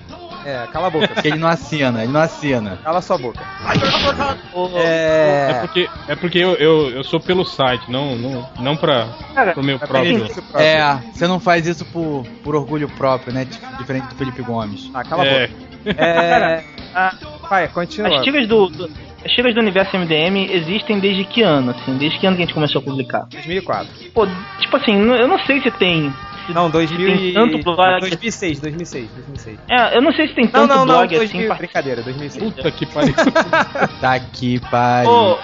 É, cala a boca, Porque ele não assina, ele não assina. cala sua boca. É É. porque, é porque eu, eu, eu sou pelo site, não, não, não pra, Cara, pro meu É próprio. benefício próprio. É, você não faz isso por, por orgulho próprio, né? Dif- Diferente do Felipe Gomes. Ah, cala a É, boca. [laughs] É, a- vai, continua. As tiras do, do- as tiras do universo MDM existem desde que ano, assim? Desde que ano que a gente começou a publicar? 2004. Pô, tipo assim, eu não sei se tem. Não, se 2000 tem tanto blog. 2006, 2006, 2006. É, eu não sei se tem Não, tanto não, não, blog 2000, assim. brincadeira, 2006. puta que pariu. [laughs] Tá que pariu. Ô,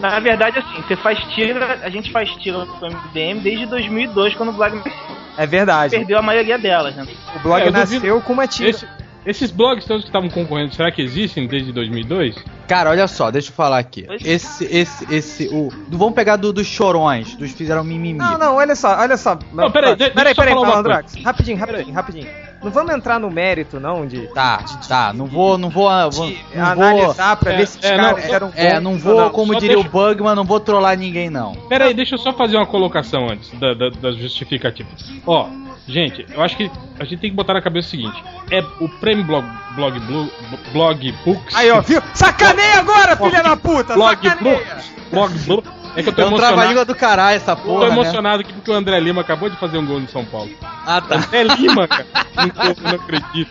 na verdade, assim, você faz tira, a gente faz tira pro MDM desde 2002, quando o blog É verdade. perdeu a maioria delas, né? O blog É, eu nasceu duvido- com uma tira. Esse- esses blogs todos que estavam concorrendo, será que existem desde 2002? Cara, olha só, deixa eu falar aqui. Pois- Esse, esse, esse, o. Vamos pegar do, dos chorões, dos fizeram mimimi. Não, não, olha só, olha só. Não, peraí, peraí, peraí, falar uma Malandrox. Rapidinho, rapidinho, rapidinho. Não vamos entrar no mérito, não, de, Tá, tá, não vou, não vou, vou de não vou, analisar pra É, ver se os é, caras não, eram é, não ou vou, como só diria deixa- o Bugman, não vou trollar ninguém não. Pera aí, deixa eu só fazer uma colocação antes da, da, da justificativa. Ó, gente, eu acho que a gente tem que botar na cabeça o seguinte: é o prêmio blog, blog, blog, blog books. Aí, ó, viu? Sacaneia agora, filha da puta! blog, sacaneia! blog, blog, é que eu tô É um emocionado. do caralho essa Tô porra, né? emocionado aqui porque o André Lima acabou de fazer um gol no São Paulo. Ah, tá. É Lima, cara. Não, tô- não acredito.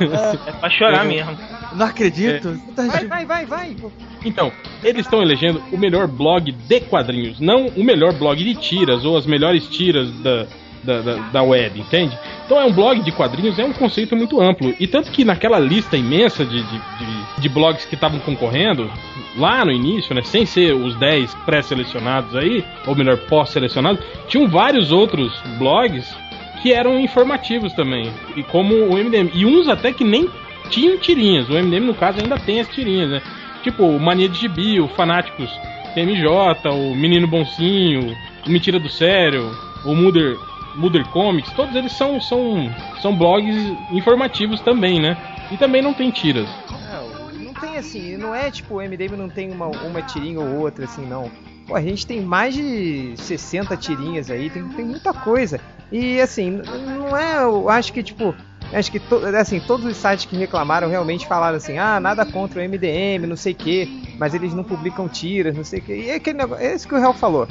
É pra chorar É. mesmo. Não acredito. Tá- Vai, vai, vai, vai. Então, eles estão elegendo o melhor blog de quadrinhos, não o melhor blog de tiras ou as melhores tiras da, da, da, da web, entende? Então é um blog de quadrinhos, é um conceito muito amplo. E tanto que naquela lista imensa de, de, de, de blogs que estavam concorrendo, lá no início, né, sem ser os 10 pré-selecionados aí, ou melhor, pós-selecionados, tinham vários outros blogs que eram informativos também, e como o MDM. E uns até que nem tinham tirinhas. O MDM, no caso, ainda tem as tirinhas, né? Tipo, o Mania de Gibi, o Fanáticos TMJ, o Menino Boncinho, o Mentira do Sério, o Mother, Mother Comics, todos eles são, são, são blogs informativos também, né? E também não tem tiras. Não, não tem assim, não é tipo, o MDM não tem uma, uma tirinha ou outra, assim, não. pô, a gente tem mais de 60 tirinhas aí, tem, tem muita coisa. E assim, não é, eu acho que tipo, acho que to- assim, todos os sites que reclamaram realmente falaram assim: "Ah, nada contra o MDM, não sei o quê, mas eles não publicam tiras, não sei o quê". E é aquele negócio, é isso que o Real falou.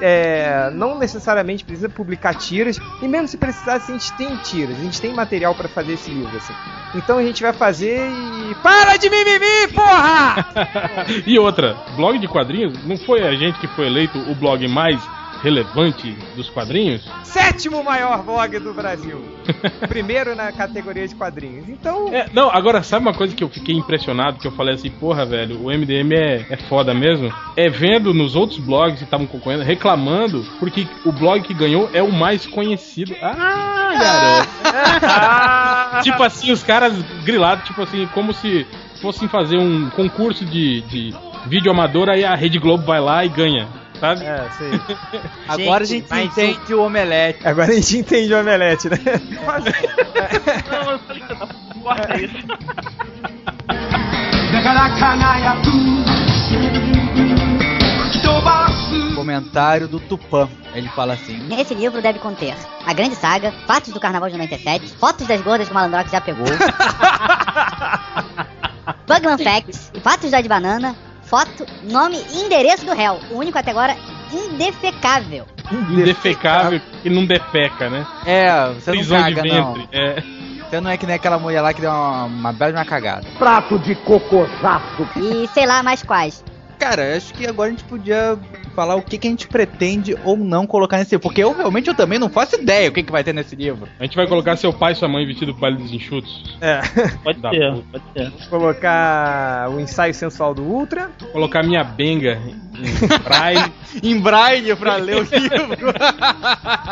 É, não necessariamente precisa publicar tiras, e mesmo se precisasse, a gente tem tiras, a gente tem material pra fazer esse livro, assim. Então a gente vai fazer e. Para de mimimi, porra! [laughs] e outra, blog de quadrinhos, não foi a gente que foi eleito o blog mais relevante dos quadrinhos? Sétimo maior blog do Brasil. [laughs] Primeiro na categoria de quadrinhos. Então. É, não, agora sabe uma coisa que eu fiquei impressionado, que eu falei assim, porra, velho, o MDM é, é foda mesmo? É vendo nos outros blogs que estavam concorrendo, reclamando, porque o blog que ganhou é o mais conhecido. Ah, garoto! [laughs] tipo assim, os caras grilados, tipo assim, como se fossem fazer um concurso de, de vídeo amador, aí a Rede Globo vai lá e ganha. Sabe? É, sei. [laughs] Agora a gente entende o omelete. Agora a gente entende o omelete, né? Não, eu falei isso. Comentário do Tupã. Ele fala assim: Esse livro deve conter a grande saga, fatos do carnaval de 97, fotos das gordas que o Malandrox já pegou, [laughs] Bugman Facts, fatos da de banana, foto, nome e endereço do réu. O único até agora indefecável. Indefecável e não defeca, né? É, você não Prisão de caga, não. ventre. É. Você não é que nem aquela mulher lá que deu uma, uma bela de uma cagada. Prato de cocosaço. E sei lá mais quais. Cara, acho que agora a gente podia falar o que, que a gente pretende ou não colocar nesse livro. Porque eu realmente eu também não faço ideia o que, que vai ter nesse livro. A gente vai colocar seu pai e sua mãe vestido pro baile dos enxutos. É. Pode Da ser, puta. pode ser. Colocar o ensaio sensual do Ultra. Colocar minha benga em braille. [laughs] em braille pra ler o [laughs] livro.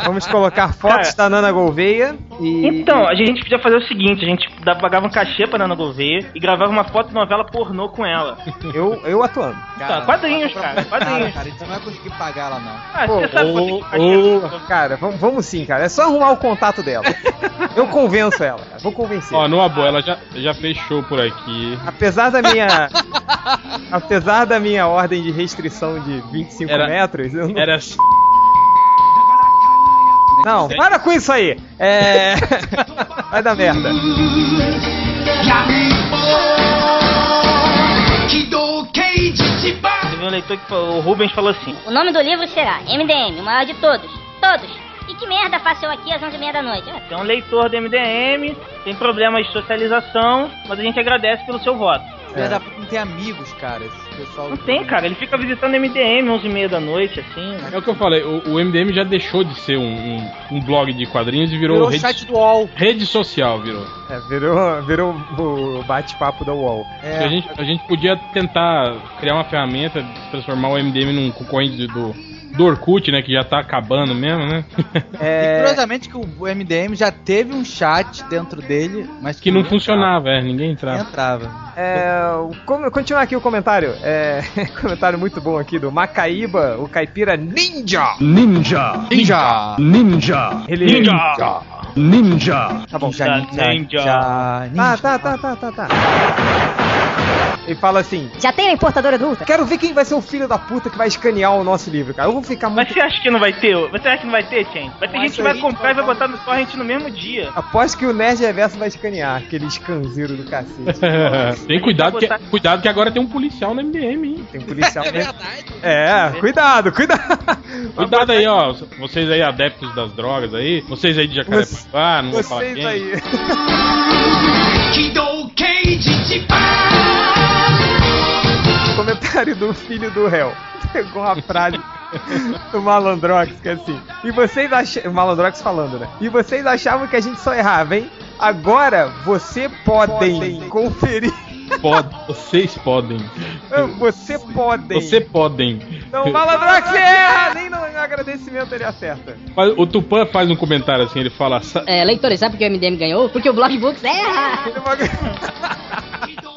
Vamos colocar fotos da Nana Gouveia e. Então, a gente podia fazer o seguinte, a gente dava- pagava um cachê pra Nana Gouveia e gravava uma foto novela pornô com ela. Eu, eu atuando. Tá, quadrinhos, cara, Cara, quadrinhos. cara, a gente não vai conseguir pagar ela, não. Ah, Pô, você sabe ô, ô, Cara, vamos, vamos sim, cara. É só arrumar o contato dela. [laughs] Eu convenço ela, cara. Vou convencer. Ó, numa boa, ela já, já fez show por aqui. Apesar da minha. [laughs] apesar da minha ordem de restrição de 25 Era- metros, eu não. Era [laughs] Não, para com isso aí! É. Vai dar merda. Teve um leitor que falou, o Rubens falou assim: O nome do livro será MDM, o maior de todos. Todos. E que merda faço eu aqui às 11h30 da noite? É um leitor do MDM, tem problemas de socialização, mas a gente agradece pelo seu voto. Filha da puta não tem amigos, cara. Esse pessoal. Não tem, cara, ele fica visitando MDM 11h30 da noite, assim. É o que eu falei, o, o MDM já deixou de ser um, um, um blog de quadrinhos e virou, Virou o rede, chat do UOL. rede social, virou. É, virou, virou o bate-papo da UOL. É. A, gente, a gente podia tentar criar uma ferramenta, transformar o MDM num concorrente do, do Orkut, né, que já tá acabando mesmo, né? [laughs] E curiosamente que o MDM já teve um chat dentro dele, mas que não funcionava, é, ninguém entrava. entrava. É, como- continuar aqui o comentário. É, [laughs] comentário muito bom aqui do Macaíba, o caipira Ninja. Ninja! Ninja! Ninja! Ele Ninja! Ninja! Tá bom. Ninja, ninja, Ninja. ninja, Tá, tá, tá, tá, tá, tá. Ele fala assim: Já tem a importadora do Ultra? Quero ver quem vai ser o filho da puta que vai escanear o nosso livro, cara. Eu vou ficar Mas muito. você acha que não vai ter? Você acha que não vai ter, Chen? Vai ter Mas gente que vai comprar e vai então, botar no torrent no mesmo dia. Aposto que o Nerd Reverso vai escanear, aquele escanzeiro do cacete. [laughs] tem cuidado que, cuidado que agora tem um policial no MDM, hein? Tem policial mesmo. É, cuidado, cuidado. [laughs] Cuidado aí, ó. Vocês aí, adeptos das drogas aí. Vocês aí de Jacarepaguá, não vou falar Vocês aí. Comentário do filho do réu. [laughs] Pegou uma frase do Malandrox, que é assim. E vocês achavam. O Malandrox falando, né? E vocês achavam que a gente só errava, hein? Agora você podem, conferir. [laughs] Pode, vocês podem. Você podem. Você podem. Então o Malandrox erra! Nem no agradecimento ele acerta. Mas O Tupã faz um comentário assim, ele fala. "Sa- É, leitores, sabe por que o MDM ganhou? Porque o Block Books erra! [laughs]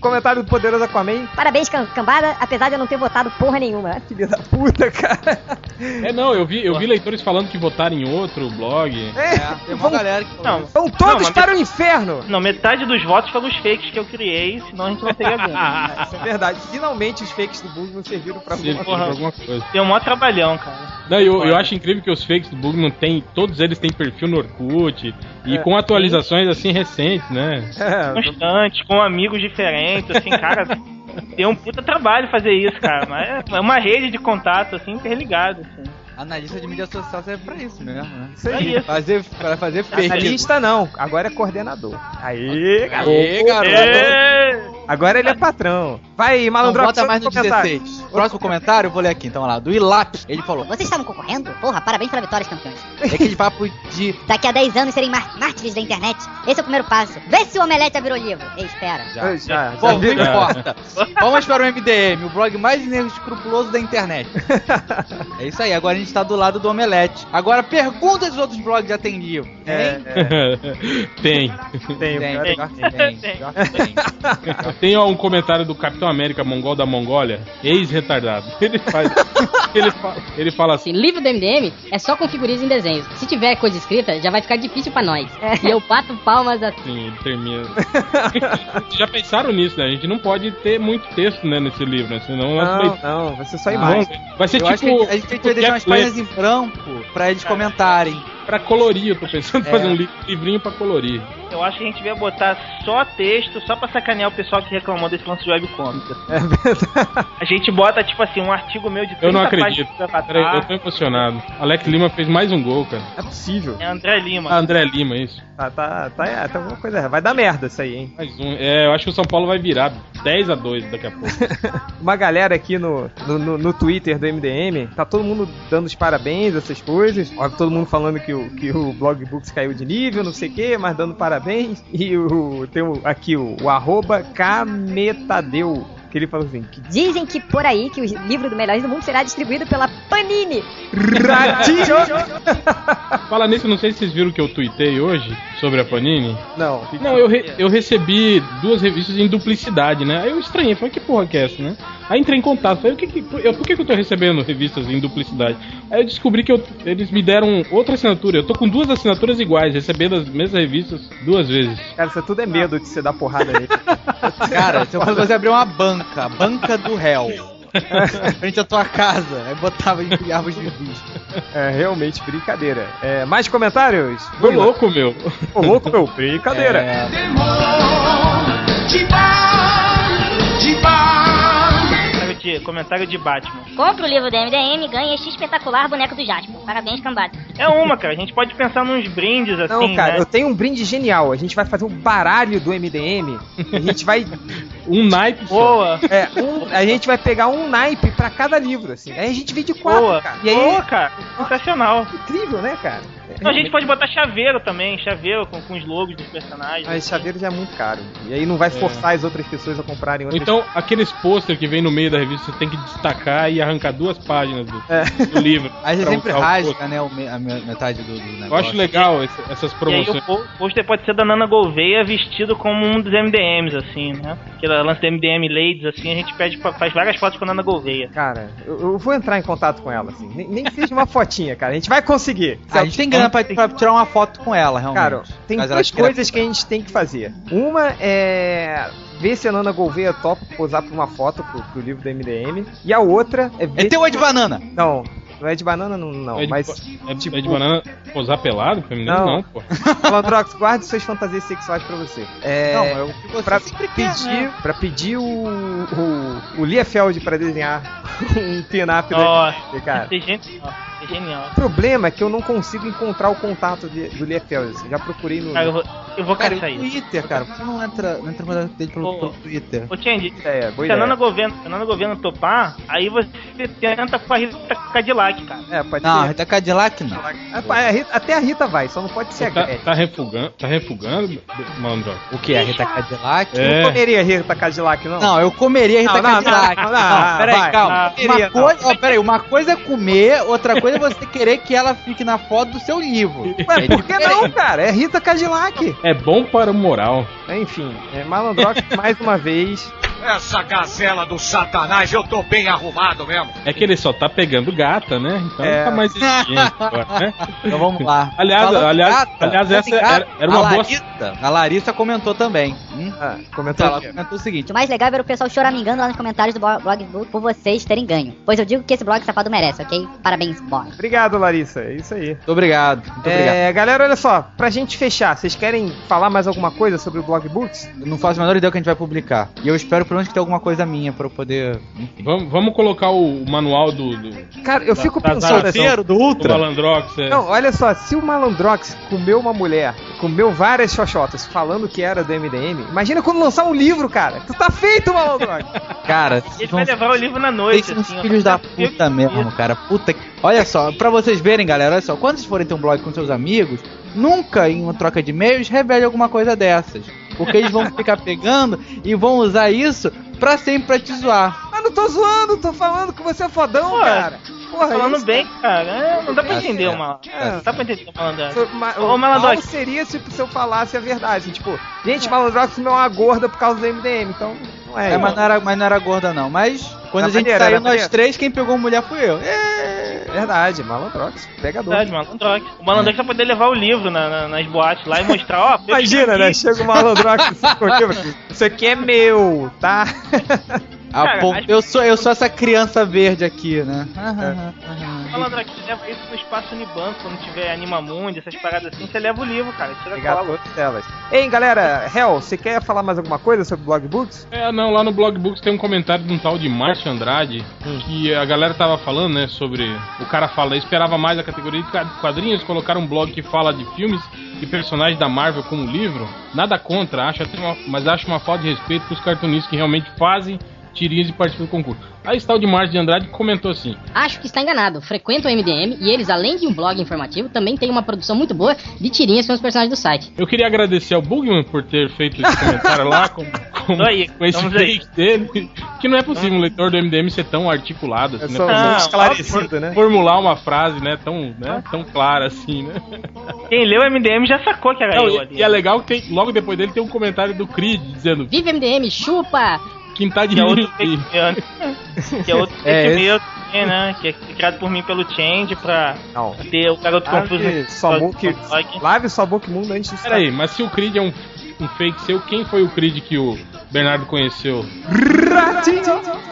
Comentário do Poderoso Aquaman. Parabéns, cam- cambada, apesar de eu não ter votado porra nenhuma. [laughs] Filha da puta, cara. É, não, eu vi, eu vi leitores falando que votaram em outro blog. É, [laughs] Tem uma vão, galera que Não, vão todos mas- para o inferno! não, metade dos votos foram os fakes que eu criei, senão a gente não teria ganho. Isso [laughs] é verdade. Finalmente os fakes do Bugman serviram pra Se alguma ele coisa. fez alguma coisa. Deu um maior trabalhão, cara. Não, eu, eu acho incrível que os fakes do Bug não tem. Todos eles têm perfil no Orkut. E É. com atualizações assim recentes, né? É, Constante, com amigos diferentes, assim, cara. [laughs] Deu um puta trabalho fazer isso, cara. Mas é uma rede de contato, assim, interligado, assim. Analista de mídia social serve pra isso mesmo, né? Isso aí. Fazer, pra fazer fake. Analista não, agora é coordenador. Aê, garoto. Aê, garoto. Agora ele é patrão. Vai, malandro, bota mais no 16. Próximo comentário, eu vou ler aqui, então, lá. Do Ilap, ele falou. Vocês estavam concorrendo? Porra, parabéns pela vitória, campeões. É aquele papo de. Daqui a 10 anos serem már- mártires da internet. Esse é o primeiro passo. Vê se o Omelete já virou livro. Ei, espera. Já, já, Bom, não importa. Vamos para o MDM, o blog mais inescrupuloso da internet. [laughs] É isso aí, agora a gente tá do lado do Omelete. Agora, pergunta se os outros blogs já tem livro. É, [laughs] tem. tem, Tem, tem, tem. Tem ó, um comentário do Capitão América Mongol da Mongólia, ex-retardado. Ele faz. ele, fala, ele fala assim. Livro do MDM é só com figurinhas em desenhos. Se tiver coisa escrita, já vai ficar difícil pra nós. E eu bato palmas assim. Sim, ele termina. Já pensaram nisso, né? A gente não pode ter muito texto né, nesse livro, né? Senão Não, não, vai ser só imagem. Vai ser Eu acho tipo. que a gente tem que deixar umas páginas em branco pra eles comentarem. Pra colorir, eu tô pensando em É. fazer um li- livrinho pra colorir. Eu acho que a gente devia botar só texto, só pra sacanear o pessoal que reclamou desse lance de webcomic. assim. É verdade. A gente bota, tipo assim, um artigo meu de 30 Eu não acredito. Peraí, eu tô emocionado. Alex Lima fez mais um gol, cara. É possível. É André Lima. Ah, André Lima, isso. Tá, tá, tá, é, tá alguma coisa errada. Vai dar merda isso aí, hein? Mais um. É, eu acho que o São Paulo vai virar 10 a 2 daqui a pouco. [laughs] Uma galera aqui no, no, no- no Twitter do MDM, tá todo mundo dando os parabéns, essas coisas. Ó, todo mundo falando que o, que o Blog Books caiu de nível, não sei o que, mas dando parabéns. E o, tem o, aqui o, o arroba Kametadeu, que ele falou assim, que Dizem que por aí que o livro do Melhores do Mundo será distribuído pela Panini. ratinho! [laughs] Fala nisso, não sei se vocês viram que eu tuitei hoje sobre a Panini. Não, Não, eu, re- eu recebi duas revistas em duplicidade, né? Aí eu estranhei, falei, que porra que é essa, né? Aí entrei em contato, falei, o que que, eu, por que, que eu tô recebendo revistas em duplicidade? Aí eu descobri que eu- eles me deram outra assinatura. Eu tô com duas assinaturas iguais, recebendo as mesmas revistas duas vezes. Cara, isso tudo é medo de você dar porrada nele. [laughs] Cara, se eu fosse você abrir uma banca, banca do réu. [laughs] frente à tua casa, aí botava em árvores de vista. É realmente brincadeira. É, mais comentários? Ô louco, meu. Ô louco, meu, brincadeira. É, de, comentário de Batman. Compre o livro do MDM e ganhe este espetacular boneco do Jasper. Parabéns, cambada. É uma, cara. A gente pode pensar nos brindes assim. Não, cara, né? eu tenho um brinde genial. A gente vai fazer um baralho do MDM. A gente vai. [laughs] Um naipe só. Boa. É, um- a gente vai pegar um naipe pra cada livro, assim. Aí a gente vende quatro, Boa. cara. E aí Boa, cara. Sensacional. incrível, né, cara? Não, a gente pode botar chaveiro também. Chaveiro com, com os logos dos personagens. Mas chaveiro já é muito caro. E aí não vai forçar as outras pessoas a comprarem Ou outras então, aqueles pôster que vem no meio da revista, você tem que destacar e arrancar duas páginas do, É. do livro. [laughs] Aí você sempre rasga, né, a me- metade do, do negócio. Eu acho legal esse- essas E aí promoções. o pôster pode ser da Nana Gouveia vestido como um dos MDMs, assim, né? Aquele lance do MDM Ladies, assim, a gente pede faz várias fotos com a Nana Gouveia. Cara, eu, eu vou entrar em contato com ela, assim. Nem, nem seja uma fotinha, cara. A gente vai conseguir. Ah, a gente tem grana pra, pra tirar uma foto com ela, realmente. Cara, tem Mas duas queira- coisas que a gente tem que fazer. Uma é ver se a Nana Gouveia topa posar pra uma foto pro, pro livro do MDM. E a outra é ver. É teu é de banana! Não, não é de banana, não, não. É de, mas. é, tipo- é de banana posar pelado? Feminino? Não. Não, pô. [laughs] Malandrox, guarde suas fantasias sexuais pra você. É. Não, é o que você pra sempre quer, pedir, né? pra pedir o, o, o Liefeld pra desenhar [laughs] um pin-up Nossa, MDM, cara. é genial. É genial. O problema é que eu não consigo encontrar o contato de- do Liefeld. assim. Já procurei no. Cara, eu vou, eu vou Cara, caçar isso. Twitter, cara, por que não entra, não entra contato dele pelo, Ô. pelo Twitter? Ô, Change, É, se a Nana. Governo, a Nana Governo topar, aí você tenta com a Rita Cadillac, cara. É, pode Não, ser. Rita Cadillac não. É, a Rita- até a Rita vai, só não pode ser a Tá, Gretchen. tá refugando, tá refugando, Malandro? O que? A Rita Cadillac? É. Não comeria a Rita Cadillac, não? Não, eu comeria a Rita Não, não, Cadillac. não, não, não, peraí, calma. Não, uma, não. coisa, ó, peraí, uma coisa é comer, outra coisa [laughs] é você querer que ela fique na foto do seu livro. [laughs] Ué, É por que não, cara? É Rita Cadillac. É bom para o moral. Enfim, é, Malandrox, [laughs] mais uma vez, Essa gazela do satanás, eu tô bem arrumado mesmo. É que ele só tá pegando gata, né? Então É. não tá mais exigente agora, né? [laughs] Então vamos lá. Aliás, Falando aliás, gata, aliás, essa era, era uma a boa. Larissa, a Larissa comentou também. Hum? Ah, comentou Ela comentou o seguinte. O mais legal é ver o pessoal choramingando lá nos comentários do blog por vocês terem ganho. Pois eu digo que esse blog safado merece, ok? Parabéns, blog. Obrigado, Larissa. É isso aí. Muito obrigado. Muito obrigado. É, galera, olha só, pra gente fechar, vocês querem falar mais alguma coisa sobre o Blog Books? Eu não faço a menor ideia do que a gente vai publicar. E eu espero pelo menos que tenha alguma coisa minha pra eu poder. Vamos, vamos colocar o manual do. do Cara, eu fico da- pensando da- assim. do do Ultra. Malandrox. É. Não, olha só, se o Malandrox comeu uma mulher, comeu várias xoxotas falando que era do MDM, imagina quando lançar um livro, cara. Tu tá feito, Malandrox. [laughs] Cara, Ele vão vai levar o livro na noite, são uns assim. ó. filhos da puta mesmo, cara. Puta que... Olha só, pra vocês verem, galera, olha só. Quando vocês forem ter um blog com seus amigos, nunca em uma troca de e-mails revele alguma coisa dessas. Porque eles vão ficar pegando e vão usar isso pra sempre pra te zoar. Mas não tô zoando, tô falando que você é fodão, Pô, cara. Porra, Falando isso- bem, cara. é, não dá pra Tá entender uma. É. Não dá pra entender o malandro. Ma- o Malandrox. mal seria se, se eu falasse a verdade. assim, tipo, gente, Malandrox não é uma gorda por causa do MDM, então não é. É, mas, não era, mas não era gorda, não. Mas quando Era a gente saiu nós três, quem pegou mulher fui eu. É. Verdade, Malandrox, pegador. Verdade, malandrox. O malandrox vai poder levar o livro na- na- nas boates lá e mostrar, ó. Imagina, né? Chega o Malandrox [laughs] assim, com aquilo, Isso aqui é meu, tá? Cara, eu, sou, eu sou essa criança verde aqui, né? O malandrox leva isso no espaço Unibanco, quando tiver Animamundi, essas paradas assim, você leva o livro, cara. Tira a Pegar cola. todas elas. Ei, galera, Hel, você quer falar mais alguma coisa sobre Blog Books? É, não, lá no Blogbooks tem um comentário de um tal de Márcio Andrade, Hum. que a galera tava falando, né, sobre. O cara fala, esperava mais a categoria de quadrinhos, colocaram um blog que fala de filmes e personagens da Marvel como livro. Nada contra, acho até uma, mas acho uma falta de respeito pros cartunistas que realmente fazem tirinhas e participam do concurso. Aí esse tal de Márcio de Andrade comentou assim: Acho que está enganado. Frequento o MDM e eles, além de um blog informativo, também têm uma produção muito boa de tirinhas com os personagens do site. Eu queria agradecer ao Bugman por ter feito esse comentário lá com, [laughs] com, aí, com esse take dele. Que não é possível um leitor do MDM ser tão articulado assim, É né? só Ah, esclarecido, né? Formular uma frase, né, tão, né, tão clara assim, né? Quem leu o MDM já sacou que era Não, eu e, ali. e é legal que tem, logo depois dele tem um comentário do Creed dizendo Vive MDM, chupa! Quinta de Que é outro [laughs] fake. Que é outro [laughs] É, fake news também, né? Que é criado por mim pelo Change pra Não. ter o garoto confuso. Lave sua boca, lave sua boca imundo antes de Peraí, mas se o Creed é um, um fake seu, quem foi o Creed que o Bernardo conheceu?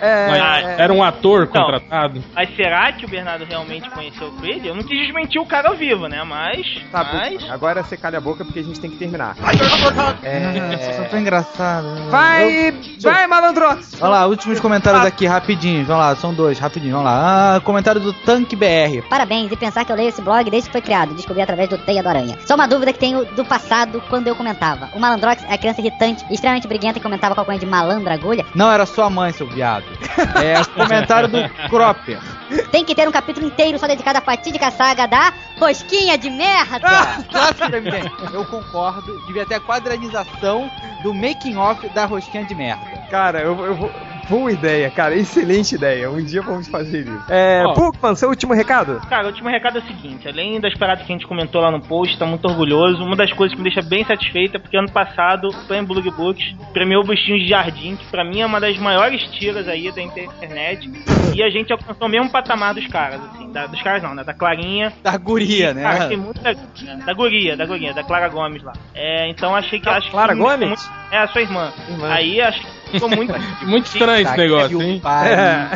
É, Mas é, era um ator Não. contratado? Mas será que o Bernardo realmente conheceu o Creed? Eu não quis desmentir o cara ao vivo, né? Mas. tá bom. mas... Agora você calha a boca porque a gente tem que terminar. Nossa, É... tão engraçado. Vai, vai, Malandrox! Vamos lá, últimos comentários aqui, rapidinho. Vamos lá, são dois, rapidinho. Vamos lá. Ah, comentário do Tanque BR. Parabéns, e pensar que eu leio esse blog desde que foi criado, descobri através do Teia do Aranha. Só uma dúvida que tenho do passado, quando eu comentava. O Malandrox é a criança irritante, extremamente briguenta e comentava com a coisa de malandra agulha. Não era sua mãe, seu viado. É comentário do Cropper. Tem que ter um capítulo inteiro só dedicado à fatídica saga da Rosquinha de Merda! Clássico do MDM. Eu concordo. Devia ter a quadrinização do making off da rosquinha de merda. Cara, eu, eu vou. Boa ideia, cara. Excelente ideia. Um dia vamos fazer isso. É, Ó. Bookman, seu último recado? Cara, o último recado é o seguinte: além das paradas que a gente comentou lá no post, tá muito orgulhoso. Uma das coisas que me deixa bem satisfeita é porque ano passado o Prêmio Blue Books premiou o Bichinhos de Jardim, que pra mim é uma das maiores tiras aí da internet. E a gente alcançou o mesmo patamar dos caras, assim. da- dos caras não, né? Da Clarinha. Da guria, né? Cara, tem muita. Da guria, da guria, da Clara Gomes lá. É, então achei que. acho Clara que Gomes? muito- é, a sua irmã. Irmã. Aí acho que ficou muito. [laughs] Muito estranho esse negócio, hein? É.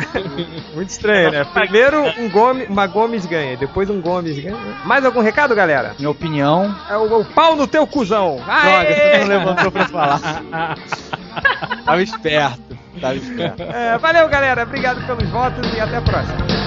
Muito estranho, né? Primeiro um Gomes, uma Gomes ganha, depois um Gomes ganha. Mais algum recado, galera? Minha opinião. É o, o pau no teu cuzão. Droga, Aê! você não levantou pra falar. Tava esperto. Tava esperto. É, valeu, galera. Obrigado pelos votos e até a próxima.